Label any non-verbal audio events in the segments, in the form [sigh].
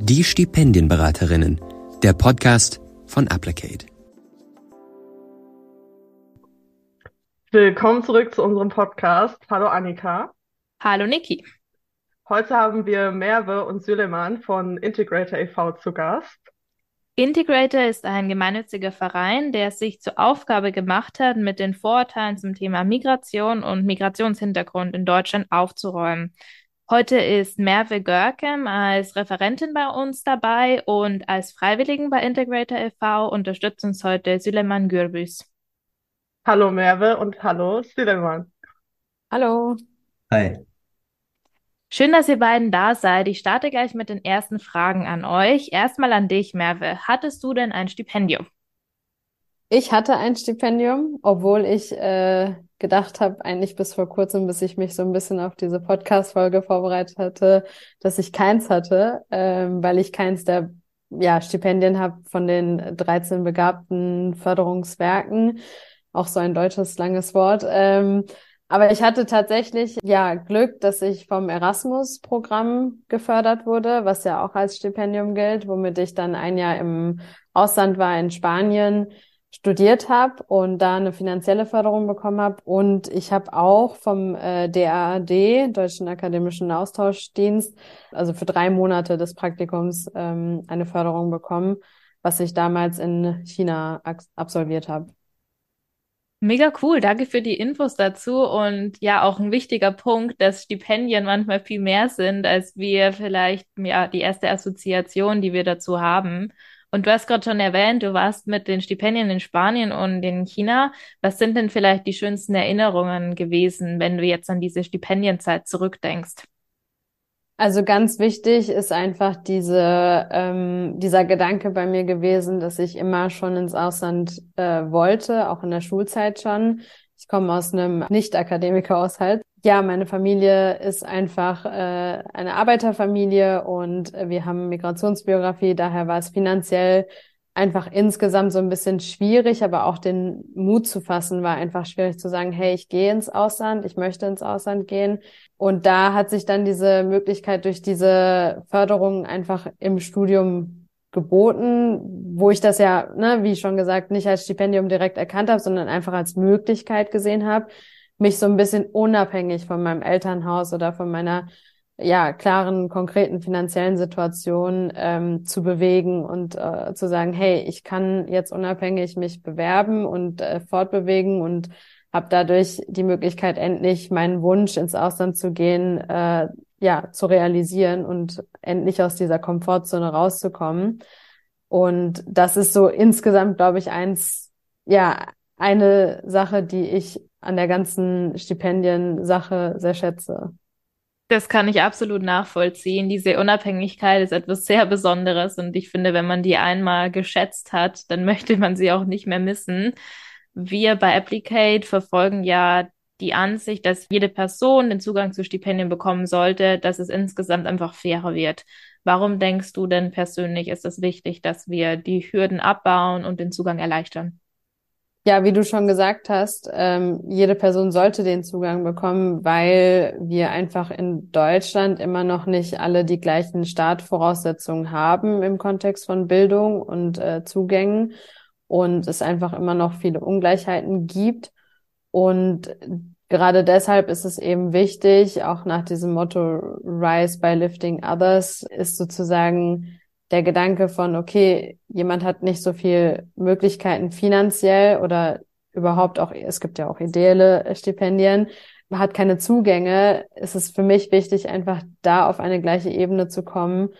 Die Stipendienberaterinnen, der Podcast von Applicate. Willkommen zurück zu unserem Podcast. Hallo Annika. Hallo Niki. Heute haben wir Merve und Süleyman von Integrator e.V. zu Gast. Integrator ist ein gemeinnütziger Verein, der es sich zur Aufgabe gemacht hat, mit den Vorurteilen zum Thema Migration und Migrationshintergrund in Deutschland aufzuräumen. Heute ist Merve Görkem als Referentin bei uns dabei und als Freiwilligen bei Integrator e.V. unterstützt uns heute Süleyman Gürbüz. Hallo Merve und hallo Süleyman. Hallo. Hi. Schön, dass ihr beiden da seid. Ich starte gleich mit den ersten Fragen an euch. Erstmal an dich, Merve. Hattest du denn ein Stipendium? Ich hatte ein Stipendium, obwohl ich äh, gedacht habe, eigentlich bis vor kurzem, bis ich mich so ein bisschen auf diese Podcast-Folge vorbereitet hatte, dass ich keins hatte, ähm, weil ich keins der ja, Stipendien habe von den 13 begabten Förderungswerken. Auch so ein deutsches langes Wort. Ähm, aber ich hatte tatsächlich ja Glück, dass ich vom Erasmus-Programm gefördert wurde, was ja auch als Stipendium gilt, womit ich dann ein Jahr im Ausland war in Spanien studiert habe und da eine finanzielle Förderung bekommen habe. Und ich habe auch vom äh, DAAD, Deutschen Akademischen Austauschdienst, also für drei Monate des Praktikums ähm, eine Förderung bekommen, was ich damals in China absolviert habe. Mega cool, danke für die Infos dazu und ja, auch ein wichtiger Punkt, dass Stipendien manchmal viel mehr sind, als wir vielleicht ja die erste Assoziation, die wir dazu haben. Und du hast gerade schon erwähnt, du warst mit den Stipendien in Spanien und in China. Was sind denn vielleicht die schönsten Erinnerungen gewesen, wenn du jetzt an diese Stipendienzeit zurückdenkst? Also ganz wichtig ist einfach diese, ähm, dieser Gedanke bei mir gewesen, dass ich immer schon ins Ausland äh, wollte, auch in der Schulzeit schon. Ich komme aus einem Nicht-Akademiker-Haushalt ja, meine Familie ist einfach äh, eine Arbeiterfamilie und wir haben Migrationsbiografie, daher war es finanziell einfach insgesamt so ein bisschen schwierig, aber auch den Mut zu fassen war einfach schwierig zu sagen, hey, ich gehe ins Ausland, ich möchte ins Ausland gehen. Und da hat sich dann diese Möglichkeit durch diese Förderung einfach im Studium geboten, wo ich das ja, ne, wie schon gesagt, nicht als Stipendium direkt erkannt habe, sondern einfach als Möglichkeit gesehen habe mich so ein bisschen unabhängig von meinem Elternhaus oder von meiner ja klaren konkreten finanziellen Situation ähm, zu bewegen und äh, zu sagen, hey, ich kann jetzt unabhängig mich bewerben und äh, fortbewegen und habe dadurch die Möglichkeit endlich meinen Wunsch ins Ausland zu gehen, äh, ja zu realisieren und endlich aus dieser Komfortzone rauszukommen. Und das ist so insgesamt, glaube ich, eins, ja, eine Sache, die ich an der ganzen Stipendiensache sehr schätze. Das kann ich absolut nachvollziehen. Diese Unabhängigkeit ist etwas sehr Besonderes und ich finde, wenn man die einmal geschätzt hat, dann [laughs] möchte man sie auch nicht mehr missen. Wir bei Applicate verfolgen ja die Ansicht, dass jede Person den Zugang zu Stipendien bekommen sollte, dass es insgesamt einfach fairer wird. Warum denkst du denn persönlich, ist es wichtig, dass wir die Hürden abbauen und den Zugang erleichtern? Ja, wie du schon gesagt hast, ähm, jede Person sollte den Zugang bekommen, weil wir einfach in Deutschland immer noch nicht alle die gleichen Startvoraussetzungen haben im Kontext von Bildung und äh, Zugängen und es einfach immer noch viele Ungleichheiten gibt. Und gerade deshalb ist es eben wichtig, auch nach diesem Motto Rise by Lifting Others, ist sozusagen der Gedanke von, okay, jemand hat nicht so viel Möglichkeiten finanziell oder überhaupt auch, es gibt ja auch ideelle Stipendien, hat keine Zugänge, ist es für mich wichtig, einfach da auf eine gleiche Ebene zu kommen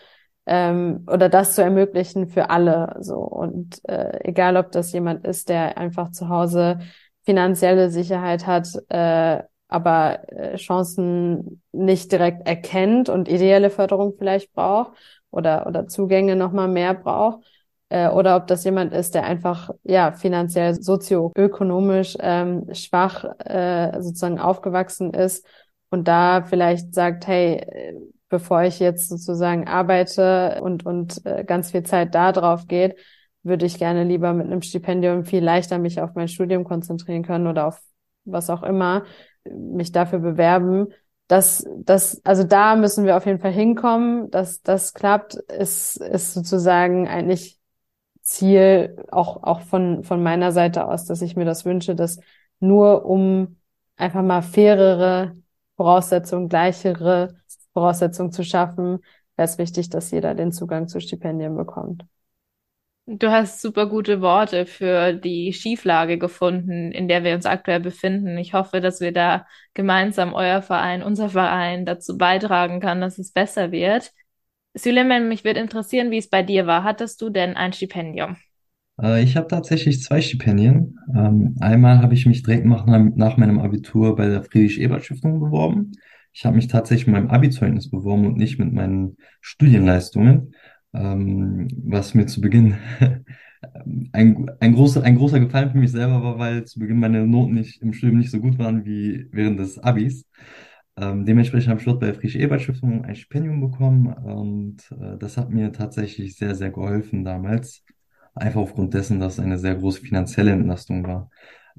ähm, oder das zu ermöglichen für alle. So und äh, egal, ob das jemand ist, der einfach zu Hause finanzielle Sicherheit hat, äh, aber äh, Chancen nicht direkt erkennt und ideelle Förderung vielleicht braucht oder, oder Zugänge nochmal mehr braucht. Äh, oder ob das jemand ist, der einfach ja finanziell sozioökonomisch ähm, schwach äh, sozusagen aufgewachsen ist und da vielleicht sagt, hey, bevor ich jetzt sozusagen arbeite und, und äh, ganz viel Zeit da drauf geht, würde ich gerne lieber mit einem Stipendium viel leichter mich auf mein Studium konzentrieren können oder auf was auch immer, mich dafür bewerben das, das, also da müssen wir auf jeden Fall hinkommen, dass das klappt, ist, ist sozusagen eigentlich Ziel auch, auch von, von meiner Seite aus, dass ich mir das wünsche, dass nur um einfach mal fairere Voraussetzungen, gleichere Voraussetzungen zu schaffen, wäre es wichtig, dass jeder den Zugang zu Stipendien bekommt. Du hast super gute Worte für die Schieflage gefunden, in der wir uns aktuell befinden. Ich hoffe, dass wir da gemeinsam euer Verein, unser Verein dazu beitragen kann, dass es besser wird. Süleyman, mich würde interessieren, wie es bei dir war. Hattest du denn ein Stipendium? Äh, ich habe tatsächlich zwei Stipendien. Ähm, einmal habe ich mich direkt nach, nach meinem Abitur bei der Friedrich-Ebert-Stiftung beworben. Ich habe mich tatsächlich mit meinem Abi-Zeugnis beworben und nicht mit meinen Studienleistungen ähm, was mir zu Beginn [laughs] ein, ein, großer, ein großer Gefallen für mich selber war, weil zu Beginn meine Noten nicht, im Studium nicht so gut waren wie während des Abis. Ähm, dementsprechend habe ich dort bei der Friedrich-Ebert-Stiftung ein Stipendium bekommen und äh, das hat mir tatsächlich sehr, sehr geholfen damals. Einfach aufgrund dessen, dass es eine sehr große finanzielle Entlastung war.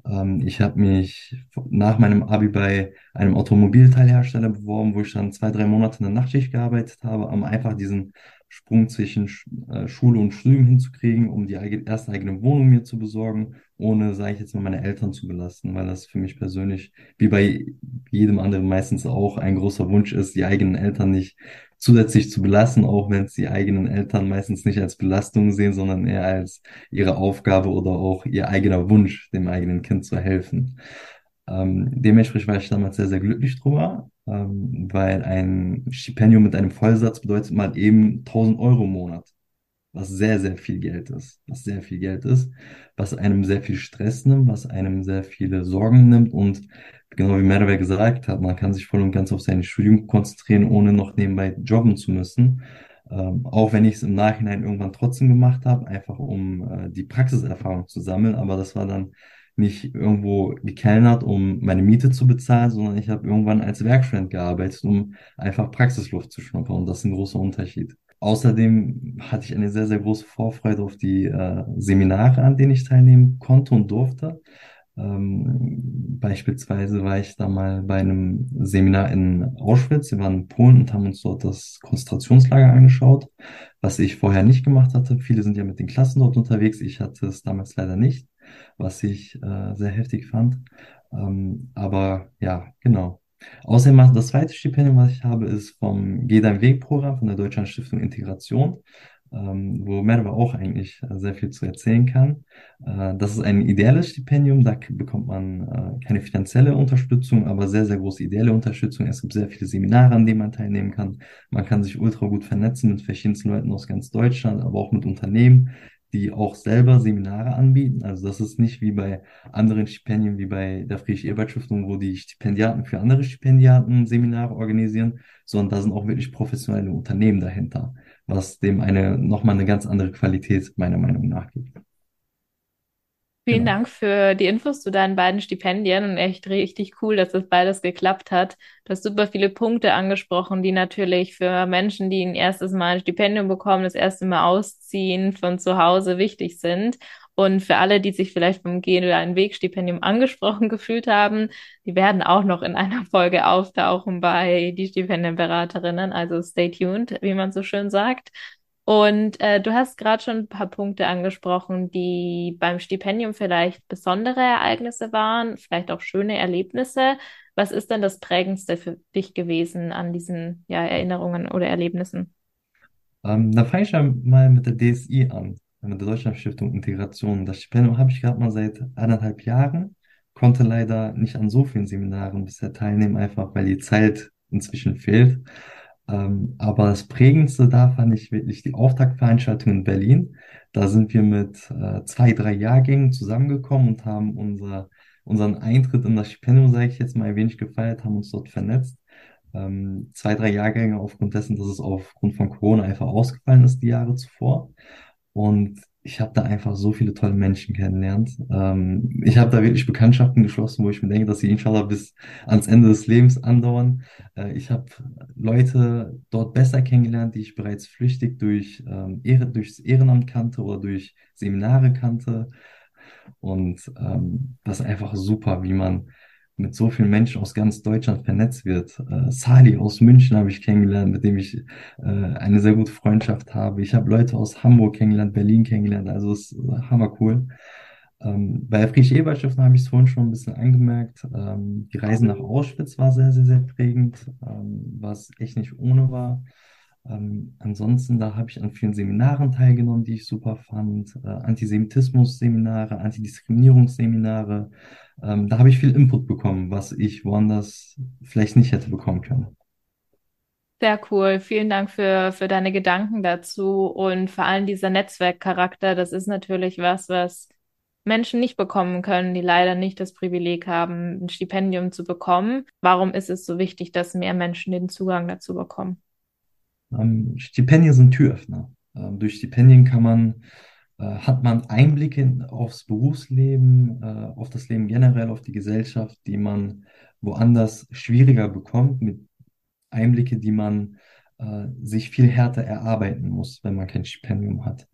Ähm, ich habe mich nach meinem Abi bei einem Automobilteilhersteller beworben, wo ich dann zwei, drei Monate in der Nachtschicht gearbeitet habe, um einfach diesen Sprung zwischen äh, Schule und Studium hinzukriegen, um die erste eigene Wohnung mir zu besorgen, ohne, sage ich jetzt mal, meine Eltern zu belasten, weil das für mich persönlich, wie bei jedem anderen meistens auch, ein großer Wunsch ist, die eigenen Eltern nicht zusätzlich zu belasten, auch wenn es die eigenen Eltern meistens nicht als Belastung sehen, sondern eher als ihre Aufgabe oder auch ihr eigener Wunsch, dem eigenen Kind zu helfen. Ähm, dementsprechend war ich damals sehr, sehr glücklich drüber, ähm, weil ein Stipendium mit einem Vollsatz bedeutet mal eben 1000 Euro im Monat, was sehr, sehr viel Geld ist, was sehr viel Geld ist, was einem sehr viel Stress nimmt, was einem sehr viele Sorgen nimmt und genau wie Merve gesagt hat, man kann sich voll und ganz auf sein Studium konzentrieren, ohne noch nebenbei jobben zu müssen. Ähm, auch wenn ich es im Nachhinein irgendwann trotzdem gemacht habe, einfach um äh, die Praxiserfahrung zu sammeln. Aber das war dann nicht irgendwo gekellnert, um meine Miete zu bezahlen, sondern ich habe irgendwann als Werkstudent gearbeitet, um einfach Praxisluft zu schnuppern. Und das ist ein großer Unterschied. Außerdem hatte ich eine sehr, sehr große Vorfreude auf die äh, Seminare, an denen ich teilnehmen konnte und durfte. Ähm, beispielsweise war ich da mal bei einem Seminar in Auschwitz. Wir waren in Polen und haben uns dort das Konzentrationslager angeschaut, was ich vorher nicht gemacht hatte. Viele sind ja mit den Klassen dort unterwegs. Ich hatte es damals leider nicht, was ich äh, sehr heftig fand. Ähm, aber ja, genau. Außerdem das zweite Stipendium, was ich habe, ist vom Geh dein Weg Programm von der Deutschland Stiftung Integration ähm, wo Merve auch eigentlich äh, sehr viel zu erzählen kann. Äh, das ist ein ideelles Stipendium, da bekommt man äh, keine finanzielle Unterstützung, aber sehr, sehr große ideelle Unterstützung. Es gibt sehr viele Seminare, an denen man teilnehmen kann. Man kann sich ultra gut vernetzen mit verschiedensten Leuten aus ganz Deutschland, aber auch mit Unternehmen, die auch selber Seminare anbieten. Also das ist nicht wie bei anderen Stipendien, wie bei der Friedrich-Ebert-Stiftung, wo die Stipendiaten für andere Stipendiaten Seminare organisieren, sondern da sind auch wirklich professionelle Unternehmen dahinter was dem eine nochmal eine ganz andere Qualität meiner Meinung nach gibt. Vielen genau. Dank für die Infos zu deinen beiden Stipendien und echt richtig cool, dass das beides geklappt hat. Du hast super viele Punkte angesprochen, die natürlich für Menschen, die ein erstes Mal ein Stipendium bekommen, das erste Mal ausziehen von zu Hause wichtig sind. Und für alle, die sich vielleicht vom Gehen oder ein Wegstipendium angesprochen [laughs] gefühlt haben, die werden auch noch in einer Folge auftauchen bei die Stipendienberaterinnen. Also stay tuned, wie man so schön sagt. Und äh, du hast gerade schon ein paar Punkte angesprochen, die beim Stipendium vielleicht besondere Ereignisse waren, vielleicht auch schöne Erlebnisse. Was ist denn das Prägendste für dich gewesen an diesen ja, Erinnerungen oder Erlebnissen? Ähm, da fange ich mal mit der DSI an mit der Deutschlandstiftung Integration. Das Stipendium habe ich gerade mal seit eineinhalb Jahren, konnte leider nicht an so vielen Seminaren bisher teilnehmen, einfach weil die Zeit inzwischen fehlt. Ähm, aber das Prägendste da fand ich wirklich die Auftaktveranstaltung in Berlin. Da sind wir mit äh, zwei, drei Jahrgängen zusammengekommen und haben unser, unseren Eintritt in das Stipendium, sage ich jetzt mal, ein wenig gefeiert, haben uns dort vernetzt. Ähm, zwei, drei Jahrgänge aufgrund dessen, dass es aufgrund von Corona einfach ausgefallen ist die Jahre zuvor. Und ich habe da einfach so viele tolle Menschen kennengelernt. Ähm, ich habe da wirklich Bekanntschaften geschlossen, wo ich mir denke, dass sie inshallah bis ans Ende des Lebens andauern. Äh, ich habe Leute dort besser kennengelernt, die ich bereits flüchtig durch ähm, Ehre, durchs Ehrenamt kannte oder durch Seminare kannte. Und ähm, das ist einfach super, wie man mit so vielen Menschen aus ganz Deutschland vernetzt wird. Äh, Sali aus München habe ich kennengelernt, mit dem ich äh, eine sehr gute Freundschaft habe. Ich habe Leute aus Hamburg kennengelernt, Berlin kennengelernt, also es ist hammer cool. Ähm, bei der Friedrich-Ebert-Stiftung habe ich es vorhin schon ein bisschen angemerkt. Ähm, die Reise nach Auschwitz war sehr, sehr, sehr prägend, ähm, was echt nicht ohne war. Ähm, ansonsten, da habe ich an vielen Seminaren teilgenommen, die ich super fand. Äh, Antisemitismus-Seminare, Antidiskriminierungsseminare. Ähm, da habe ich viel Input bekommen, was ich woanders vielleicht nicht hätte bekommen können. Sehr cool. Vielen Dank für, für deine Gedanken dazu und vor allem dieser Netzwerkcharakter. Das ist natürlich was, was Menschen nicht bekommen können, die leider nicht das Privileg haben, ein Stipendium zu bekommen. Warum ist es so wichtig, dass mehr Menschen den Zugang dazu bekommen? Ähm, Stipendien sind Türöffner. Ähm, durch Stipendien kann man, äh, hat man Einblicke aufs Berufsleben, äh, auf das Leben generell, auf die Gesellschaft, die man woanders schwieriger bekommt, mit Einblicke, die man äh, sich viel härter erarbeiten muss, wenn man kein Stipendium hat.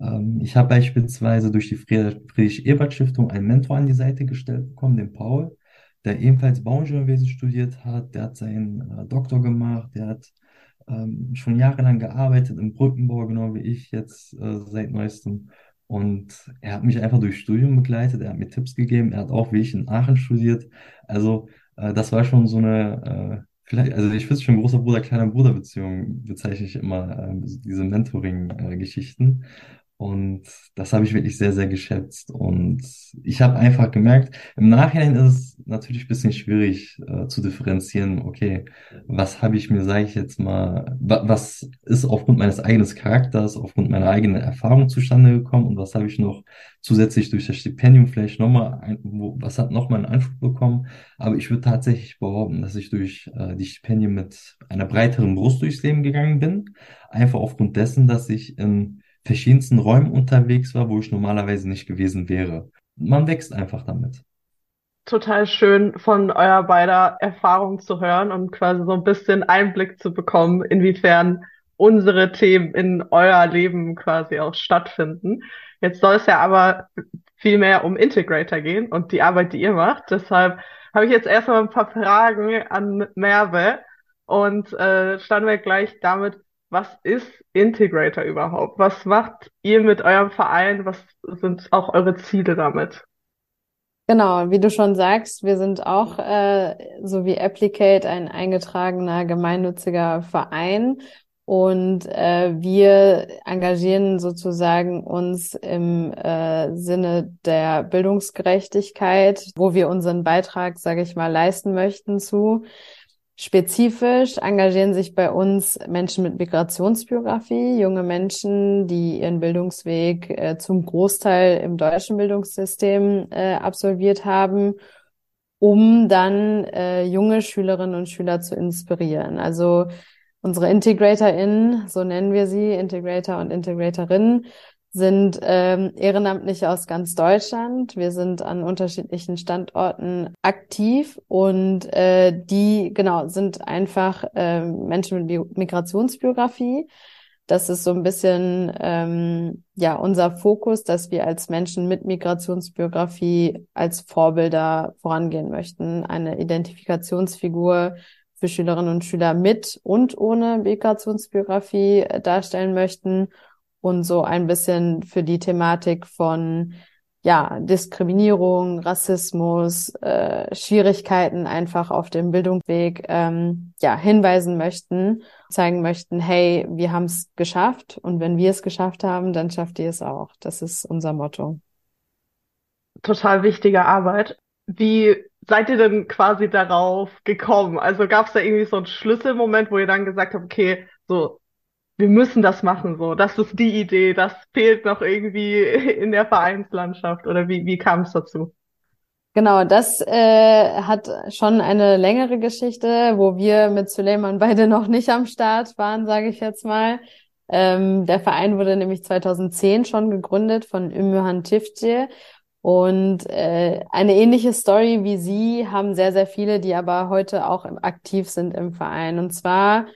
Ähm, ich habe beispielsweise durch die Friedrich-Ebert-Stiftung einen Mentor an die Seite gestellt bekommen, den Paul, der ebenfalls Bauingenieurwesen studiert hat. Der hat seinen äh, Doktor gemacht, der hat ähm, schon jahrelang gearbeitet im Brückenbau, genau wie ich jetzt äh, seit neuestem. Und er hat mich einfach durchs Studium begleitet, er hat mir Tipps gegeben, er hat auch wie ich in Aachen studiert. Also äh, das war schon so eine, äh, vielleicht, also ich finde schon großer Bruder, kleiner Bruder Beziehung, bezeichne ich immer äh, diese Mentoring-Geschichten. Und das habe ich wirklich sehr, sehr geschätzt. Und ich habe einfach gemerkt, im Nachhinein ist es natürlich ein bisschen schwierig äh, zu differenzieren, okay, was habe ich mir, sage ich jetzt mal, wa was ist aufgrund meines eigenen Charakters, aufgrund meiner eigenen Erfahrung zustande gekommen und was habe ich noch zusätzlich durch das Stipendium vielleicht nochmal, was hat nochmal einen Anschub bekommen. Aber ich würde tatsächlich behaupten, dass ich durch äh, die Stipendien mit einer breiteren Brust durchs Leben gegangen bin. Einfach aufgrund dessen, dass ich in verschiedensten Räumen unterwegs war, wo ich normalerweise nicht gewesen wäre. Man wächst einfach damit. Total schön von eurer beider Erfahrung zu hören und quasi so ein bisschen Einblick zu bekommen, inwiefern unsere Themen in euer Leben quasi auch stattfinden. Jetzt soll es ja aber viel mehr um Integrator gehen und die Arbeit, die ihr macht. Deshalb habe ich jetzt erstmal ein paar Fragen an Merve und äh, starten wir gleich damit, was ist Integrator überhaupt? Was macht ihr mit eurem Verein? Was sind auch eure Ziele damit? Genau, wie du schon sagst, wir sind auch äh, so wie Applicate ein eingetragener gemeinnütziger Verein und äh, wir engagieren sozusagen uns im äh, Sinne der Bildungsgerechtigkeit, wo wir unseren Beitrag, sage ich mal, leisten möchten zu. Spezifisch engagieren sich bei uns Menschen mit Migrationsbiografie, junge Menschen, die ihren Bildungsweg äh, zum Großteil im deutschen Bildungssystem äh, absolviert haben, um dann äh, junge Schülerinnen und Schüler zu inspirieren. Also unsere IntegratorInnen, so nennen wir sie, Integrator und Integratorinnen, sind ähm, Ehrenamtliche aus ganz Deutschland. Wir sind an unterschiedlichen Standorten aktiv und äh, die genau sind einfach äh, Menschen mit Migrationsbiografie. Das ist so ein bisschen ähm, ja unser Fokus, dass wir als Menschen mit Migrationsbiografie als Vorbilder vorangehen möchten, eine Identifikationsfigur für Schülerinnen und Schüler mit und ohne Migrationsbiografie äh, darstellen möchten und so ein bisschen für die Thematik von ja, Diskriminierung, Rassismus, äh, Schwierigkeiten einfach auf dem Bildungsweg ähm, ja, hinweisen möchten, zeigen möchten, hey, wir haben es geschafft und wenn wir es geschafft haben, dann schafft ihr es auch. Das ist unser Motto. Total wichtige Arbeit. Wie seid ihr denn quasi darauf gekommen? Also gab es da irgendwie so einen Schlüsselmoment, wo ihr dann gesagt habt, okay, so wir müssen das machen, so. Das ist die Idee. Das fehlt noch irgendwie [laughs] in der Vereinslandschaft. Oder wie, wie kam es dazu? Genau, das äh, hat schon eine längere Geschichte, wo wir mit Suleiman beide noch nicht am Start waren, sage ich jetzt mal. Ähm, der Verein wurde nämlich 2010 schon gegründet von Ümmühan Tifce. Und äh, eine ähnliche Story wie Sie haben sehr, sehr viele, die aber heute auch aktiv sind im Verein. Und zwar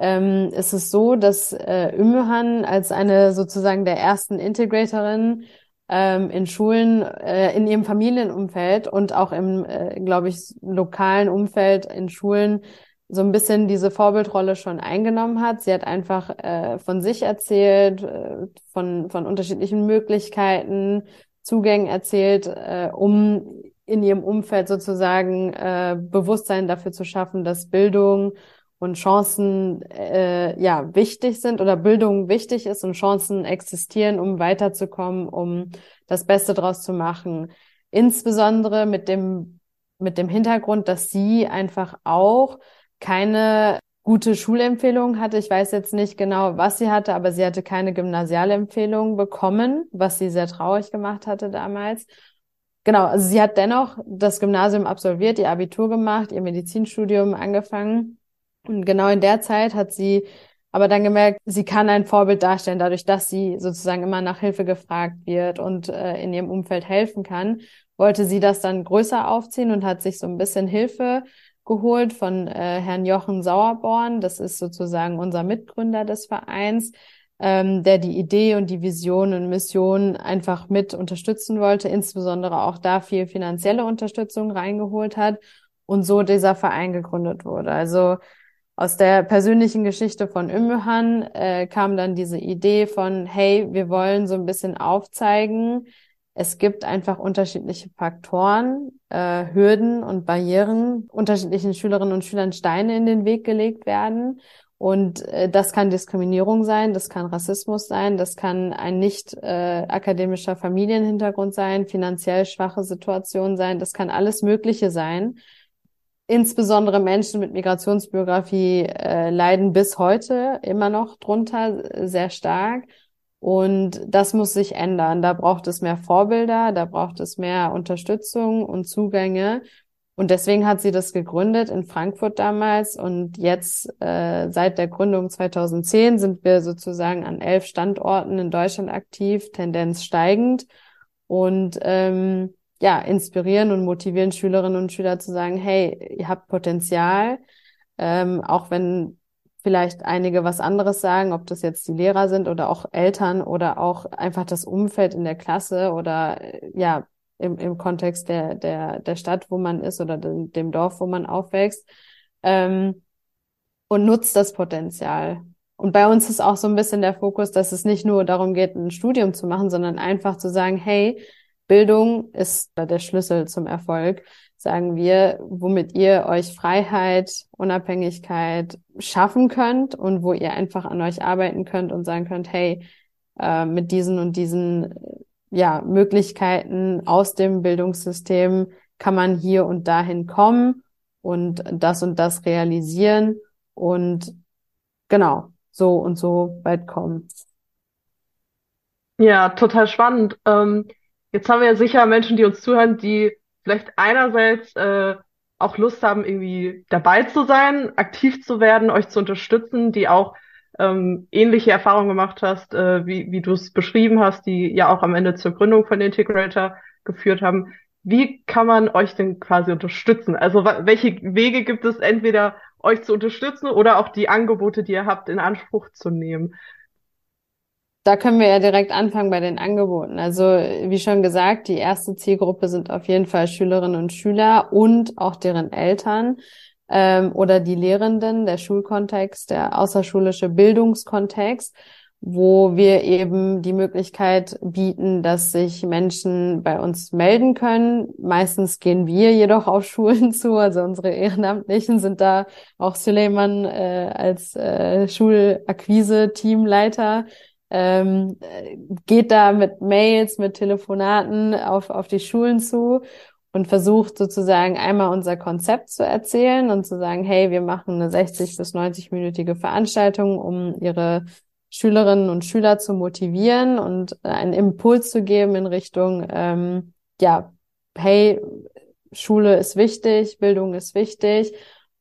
ähm, ist es so, dass äh, Ümmühan als eine sozusagen der ersten Integratorin ähm, in Schulen, äh, in ihrem Familienumfeld und auch im, äh, glaube ich, lokalen Umfeld in Schulen so ein bisschen diese Vorbildrolle schon eingenommen hat. Sie hat einfach äh, von sich erzählt, äh, von, von unterschiedlichen Möglichkeiten, Zugängen erzählt, äh, um in ihrem Umfeld sozusagen äh, Bewusstsein dafür zu schaffen, dass Bildung und Chancen äh, ja wichtig sind oder Bildung wichtig ist und Chancen existieren, um weiterzukommen, um das Beste draus zu machen. Insbesondere mit dem mit dem Hintergrund, dass sie einfach auch keine gute Schulempfehlung hatte. Ich weiß jetzt nicht genau, was sie hatte, aber sie hatte keine Gymnasialempfehlung bekommen, was sie sehr traurig gemacht hatte damals. Genau, also sie hat dennoch das Gymnasium absolviert, ihr Abitur gemacht, ihr Medizinstudium angefangen. Und genau in der Zeit hat sie aber dann gemerkt, sie kann ein Vorbild darstellen, dadurch, dass sie sozusagen immer nach Hilfe gefragt wird und äh, in ihrem Umfeld helfen kann, wollte sie das dann größer aufziehen und hat sich so ein bisschen Hilfe geholt von äh, Herrn Jochen Sauerborn. Das ist sozusagen unser Mitgründer des Vereins, ähm, der die Idee und die Vision und Mission einfach mit unterstützen wollte, insbesondere auch da viel finanzielle Unterstützung reingeholt hat und so dieser Verein gegründet wurde. Also aus der persönlichen Geschichte von Ümmühan äh, kam dann diese Idee von, hey, wir wollen so ein bisschen aufzeigen, es gibt einfach unterschiedliche Faktoren, äh, Hürden und Barrieren, unterschiedlichen Schülerinnen und Schülern Steine in den Weg gelegt werden. Und äh, das kann Diskriminierung sein, das kann Rassismus sein, das kann ein nicht äh, akademischer Familienhintergrund sein, finanziell schwache Situation sein, das kann alles Mögliche sein. Insbesondere Menschen mit Migrationsbiografie äh, leiden bis heute immer noch drunter äh, sehr stark. Und das muss sich ändern. Da braucht es mehr Vorbilder, da braucht es mehr Unterstützung und Zugänge. Und deswegen hat sie das gegründet in Frankfurt damals. Und jetzt, äh, seit der Gründung 2010, sind wir sozusagen an elf Standorten in Deutschland aktiv, Tendenz steigend. Und ähm, ja, inspirieren und motivieren Schülerinnen und Schüler zu sagen, hey, ihr habt Potenzial, ähm, auch wenn vielleicht einige was anderes sagen, ob das jetzt die Lehrer sind oder auch Eltern oder auch einfach das Umfeld in der Klasse oder äh, ja, im, im Kontext der, der, der Stadt, wo man ist oder dem, dem Dorf, wo man aufwächst. Ähm, und nutzt das Potenzial. Und bei uns ist auch so ein bisschen der Fokus, dass es nicht nur darum geht, ein Studium zu machen, sondern einfach zu sagen, hey, Bildung ist der Schlüssel zum Erfolg sagen wir, womit ihr euch Freiheit, Unabhängigkeit schaffen könnt und wo ihr einfach an euch arbeiten könnt und sagen könnt, hey, äh, mit diesen und diesen ja, Möglichkeiten aus dem Bildungssystem kann man hier und dahin kommen und das und das realisieren und genau, so und so weit kommen. Ja, total spannend. Ähm, jetzt haben wir ja sicher Menschen, die uns zuhören, die vielleicht einerseits äh, auch Lust haben, irgendwie dabei zu sein, aktiv zu werden, euch zu unterstützen, die auch ähm, ähnliche Erfahrungen gemacht hast, äh, wie, wie du es beschrieben hast, die ja auch am Ende zur Gründung von Integrator geführt haben. Wie kann man euch denn quasi unterstützen? Also welche Wege gibt es entweder euch zu unterstützen oder auch die Angebote, die ihr habt, in Anspruch zu nehmen? Da können wir ja direkt anfangen bei den Angeboten. Also wie schon gesagt, die erste Zielgruppe sind auf jeden Fall Schülerinnen und Schüler und auch deren Eltern ähm, oder die Lehrenden, der Schulkontext, der außerschulische Bildungskontext, wo wir eben die Möglichkeit bieten, dass sich Menschen bei uns melden können. Meistens gehen wir jedoch auf Schulen [laughs] zu, also unsere Ehrenamtlichen sind da auch Suleiman äh, als äh, Schulakquise-Teamleiter ähm, geht da mit Mails, mit Telefonaten auf, auf die Schulen zu und versucht sozusagen einmal unser Konzept zu erzählen und zu sagen, hey, wir machen eine 60 bis 90-minütige Veranstaltung, um ihre Schülerinnen und Schüler zu motivieren und einen Impuls zu geben in Richtung, ähm, ja, hey, Schule ist wichtig, Bildung ist wichtig.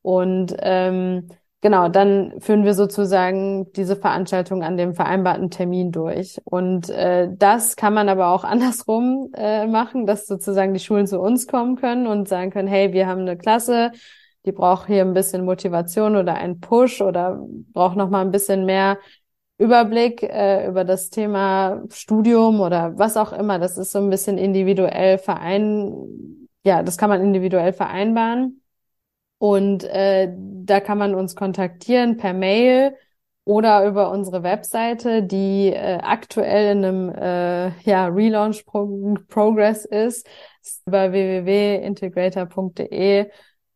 Und ähm, Genau, dann führen wir sozusagen diese Veranstaltung an dem vereinbarten Termin durch. Und äh, das kann man aber auch [laughs] andersrum äh, machen, dass sozusagen die Schulen zu uns kommen können und sagen können, hey, wir haben eine Klasse, die braucht hier ein bisschen Motivation oder einen Push oder braucht noch mal ein bisschen mehr Überblick äh, über das Thema Studium oder was auch immer. Das ist so ein bisschen individuell verein, ja, das kann man individuell vereinbaren. Und äh, da kann man uns kontaktieren per Mail oder über unsere Webseite, die äh, aktuell in einem äh, ja, Relaunch -Pro Progress ist. Über www.integrator.de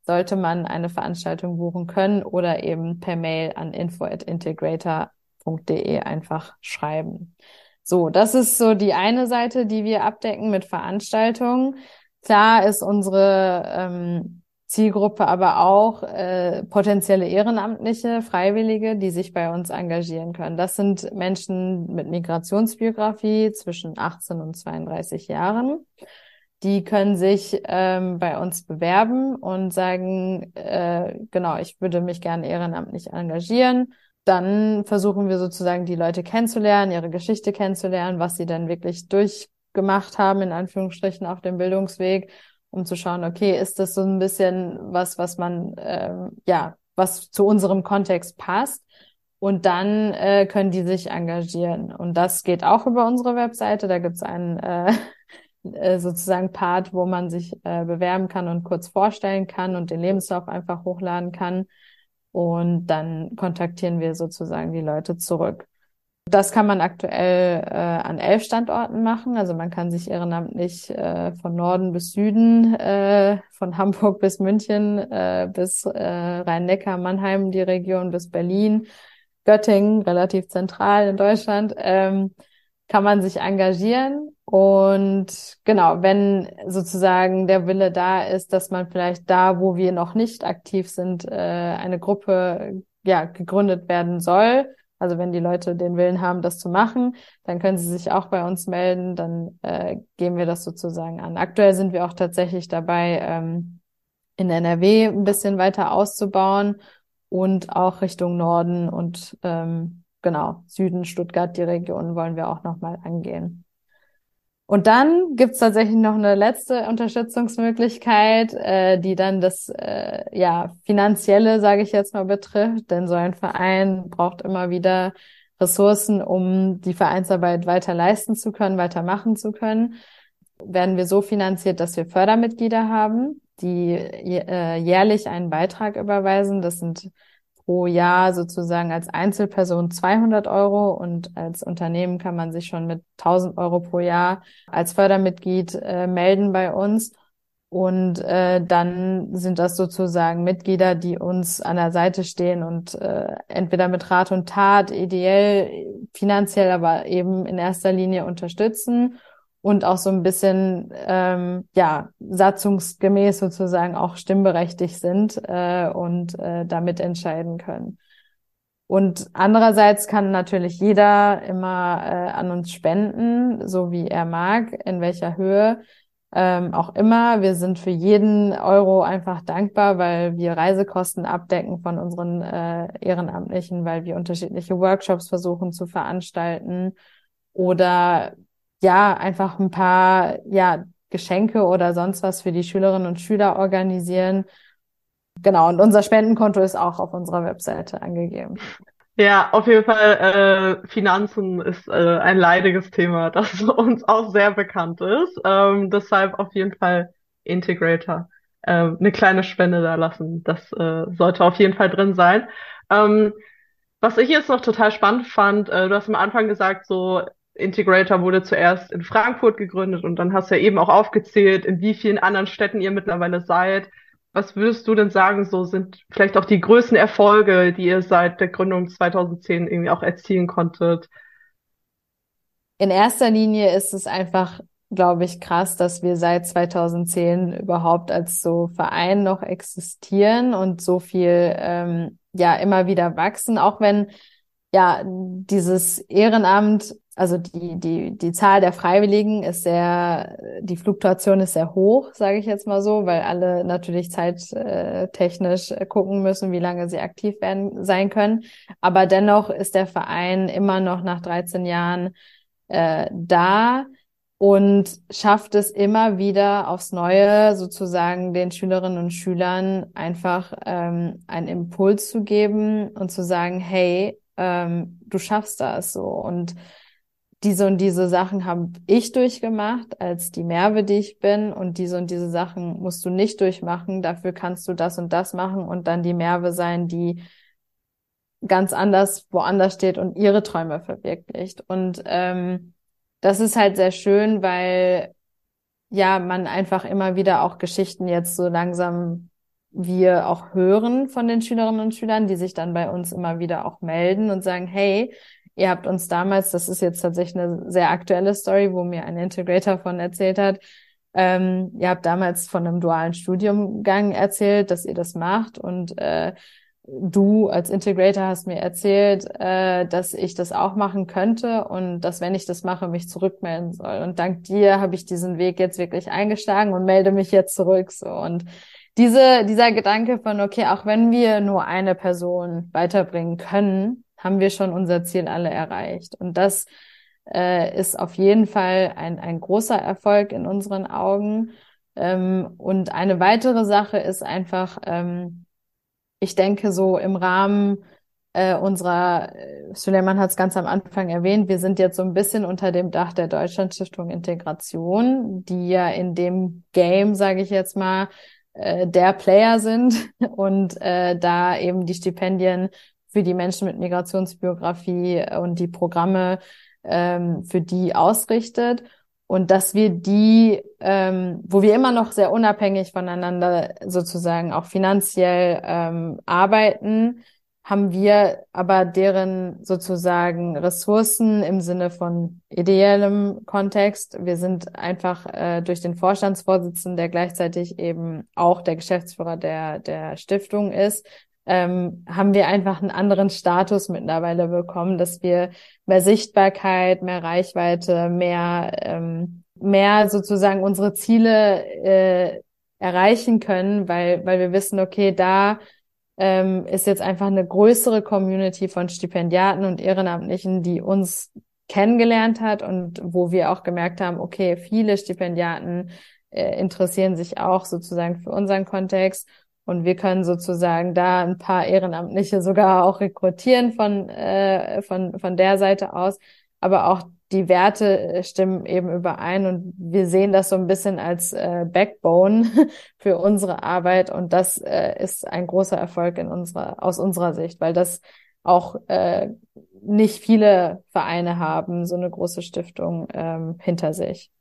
sollte man eine Veranstaltung buchen können oder eben per Mail an info@integrator www.ecom.de einfach schreiben. So, das ist so die eine Seite, die wir abdecken mit Veranstaltungen. Klar ist unsere ähm, Zielgruppe aber auch äh, potenzielle Ehrenamtliche, Freiwillige, die sich bei uns engagieren können. Das sind Menschen mit Migrationsbiografie zwischen 18 und 32 Jahren. Die können sich ähm, bei uns bewerben und sagen, äh, genau, ich würde mich gerne ehrenamtlich engagieren dann versuchen wir sozusagen die Leute kennenzulernen, ihre Geschichte kennenzulernen, was sie dann wirklich durchgemacht haben, in Anführungsstrichen, auf dem Bildungsweg, um zu schauen, okay, ist das so ein bisschen was, was man, ähm, ja, was zu unserem Kontext passt. Und dann äh, können die sich engagieren. Und das geht auch über unsere Webseite. Da gibt's einen äh, [laughs] äh, sozusagen Part, wo man sich äh, bewerben kann und kurz vorstellen kann und den Lebenslauf einfach hochladen kann und dann kontaktieren wir sozusagen die Leute zurück. Das kann man aktuell äh, an elf Standorten machen. Also man kann sich ehrenamtlich äh, von Norden bis Süden, äh, von Hamburg bis München, äh, bis äh, Rhein-Neckar, Mannheim, die Region bis Berlin, Göttingen, relativ zentral in Deutschland, ähm, kann man sich engagieren. Und genau, wenn sozusagen der Wille da ist, dass man vielleicht da, wo wir noch nicht aktiv sind, äh, eine Gruppe ja gegründet werden soll. Also wenn die Leute den Willen haben, das zu machen, dann können sie sich auch bei uns melden, dann äh, gehen wir das sozusagen an. Aktuell sind wir auch tatsächlich dabei, ähm, in NRW ein bisschen weiter auszubauen und auch Richtung Norden und ähm, genau Süden, Stuttgart, die Region wollen wir auch nochmal angehen. Und dann gibt's tatsächlich noch eine letzte Unterstützungsmöglichkeit, äh, die dann das äh, ja finanzielle, sage ich jetzt mal, betrifft. Denn so ein Verein braucht immer wieder Ressourcen, um die Vereinsarbeit weiter leisten zu können, weitermachen zu können. Werden wir so finanziert, dass wir Fördermitglieder haben, die äh, jährlich einen Beitrag überweisen. Das sind pro Jahr sozusagen als Einzelperson 200 Euro und als Unternehmen kann man sich schon mit 1000 Euro pro Jahr als Fördermitglied äh, melden bei uns. Und äh, dann sind das sozusagen Mitglieder, die uns an der Seite stehen und äh, entweder mit Rat und Tat, ideell, finanziell, aber eben in erster Linie unterstützen und auch so ein bisschen ähm, ja satzungsgemäß sozusagen auch stimmberechtigt sind äh, und äh, damit entscheiden können. Und andererseits kann natürlich jeder immer äh, an uns spenden, so wie er mag, in welcher Höhe ähm, auch immer. Wir sind für jeden Euro einfach dankbar, weil wir Reisekosten abdecken von unseren äh, Ehrenamtlichen, weil wir unterschiedliche Workshops versuchen zu veranstalten oder ja, einfach ein paar, ja, Geschenke oder sonst was für die Schülerinnen und Schüler organisieren. Genau, und unser Spendenkonto ist auch auf unserer Webseite angegeben. Ja, auf jeden Fall, äh, Finanzen ist äh, ein leidiges Thema, [laughs] das uns auch sehr bekannt ist. Ähm, deshalb auf jeden Fall Integrator. Äh, eine kleine Spende da lassen. Das äh, sollte auf jeden Fall drin sein. Ähm, was ich jetzt noch total spannend fand, äh, du hast am Anfang gesagt, so Integrator wurde zuerst in Frankfurt gegründet und dann hast du ja eben auch aufgezählt, in wie vielen anderen Städten ihr mittlerweile seid. Was würdest du denn sagen, so sind vielleicht auch die größten Erfolge, die ihr seit der Gründung 2010 irgendwie auch erzielen konntet? In erster Linie ist es einfach, glaube ich, krass, dass wir seit 2010 überhaupt als so Verein noch existieren und so viel ähm, ja immer wieder wachsen, auch wenn ja dieses Ehrenamt also die, die, die Zahl der Freiwilligen ist sehr, die Fluktuation ist sehr hoch, sage ich jetzt mal so, weil alle natürlich zeittechnisch gucken müssen, wie lange sie aktiv werden sein können. Aber dennoch ist der Verein immer noch nach 13 Jahren äh, da und schafft es immer wieder aufs Neue sozusagen den Schülerinnen und Schülern einfach ähm, einen Impuls zu geben und zu sagen, hey, ähm, du schaffst das so. Und diese und diese Sachen habe ich durchgemacht als die Merve, die ich bin und diese und diese Sachen musst du nicht durchmachen. Dafür kannst du das und das machen und dann die Merve sein, die ganz anders woanders steht und ihre Träume verwirklicht. Und ähm, das ist halt sehr schön, weil ja man einfach immer wieder auch Geschichten jetzt so langsam wir auch hören von den Schülerinnen und Schülern, die sich dann bei uns immer wieder auch melden und sagen, hey, Ihr habt uns damals, das ist jetzt tatsächlich eine sehr aktuelle Story, wo mir ein Integrator von erzählt hat, ähm, ihr habt damals von einem dualen Studiumgang erzählt, dass ihr das macht und äh, du als Integrator hast mir erzählt, äh, dass ich das auch machen könnte und dass, wenn ich das mache, mich zurückmelden soll. Und dank dir habe ich diesen Weg jetzt wirklich eingeschlagen und melde mich jetzt zurück. So und diese, dieser Gedanke von, okay, auch wenn wir nur eine Person weiterbringen können, haben wir schon unser Ziel alle erreicht. Und das äh, ist auf jeden Fall ein, ein großer Erfolg in unseren Augen. Ähm, und eine weitere Sache ist einfach, ähm, ich denke, so im Rahmen äh, unserer, äh, Suleiman hat es ganz am Anfang erwähnt, wir sind jetzt so ein bisschen unter dem Dach der Deutschlandstiftung Integration, die ja in dem Game, sage ich jetzt mal, äh, der Player sind [laughs] und äh, da eben die Stipendien für die Menschen mit Migrationsbiografie und die Programme ähm, für die ausrichtet und dass wir die, ähm, wo wir immer noch sehr unabhängig voneinander sozusagen auch finanziell ähm, arbeiten, haben wir aber deren sozusagen Ressourcen im Sinne von ideellem Kontext. Wir sind einfach äh, durch den Vorstandsvorsitzenden, der gleichzeitig eben auch der Geschäftsführer der, der Stiftung ist, ähm, haben wir einfach einen anderen Status mittlerweile bekommen, dass wir mehr Sichtbarkeit, mehr Reichweite, mehr, ähm, mehr sozusagen unsere Ziele äh, erreichen können, weil, weil wir wissen, okay, da ähm, ist jetzt einfach eine größere Community von Stipendiaten und Ehrenamtlichen, die uns kennengelernt hat und wo wir auch gemerkt haben, okay, viele Stipendiaten äh, interessieren sich auch sozusagen für unseren Kontext und wir können sozusagen da ein paar Ehrenamtliche sogar auch rekrutieren von, äh, von, von der Seite aus. Aber auch die Werte äh, stimmen eben überein und wir sehen das so ein bisschen als äh, Backbone [laughs] für unsere Arbeit und das äh, ist ein großer Erfolg in unserer, aus unserer Sicht, weil das auch äh, nicht viele Vereine haben, so eine große Stiftung ähm, hinter sich.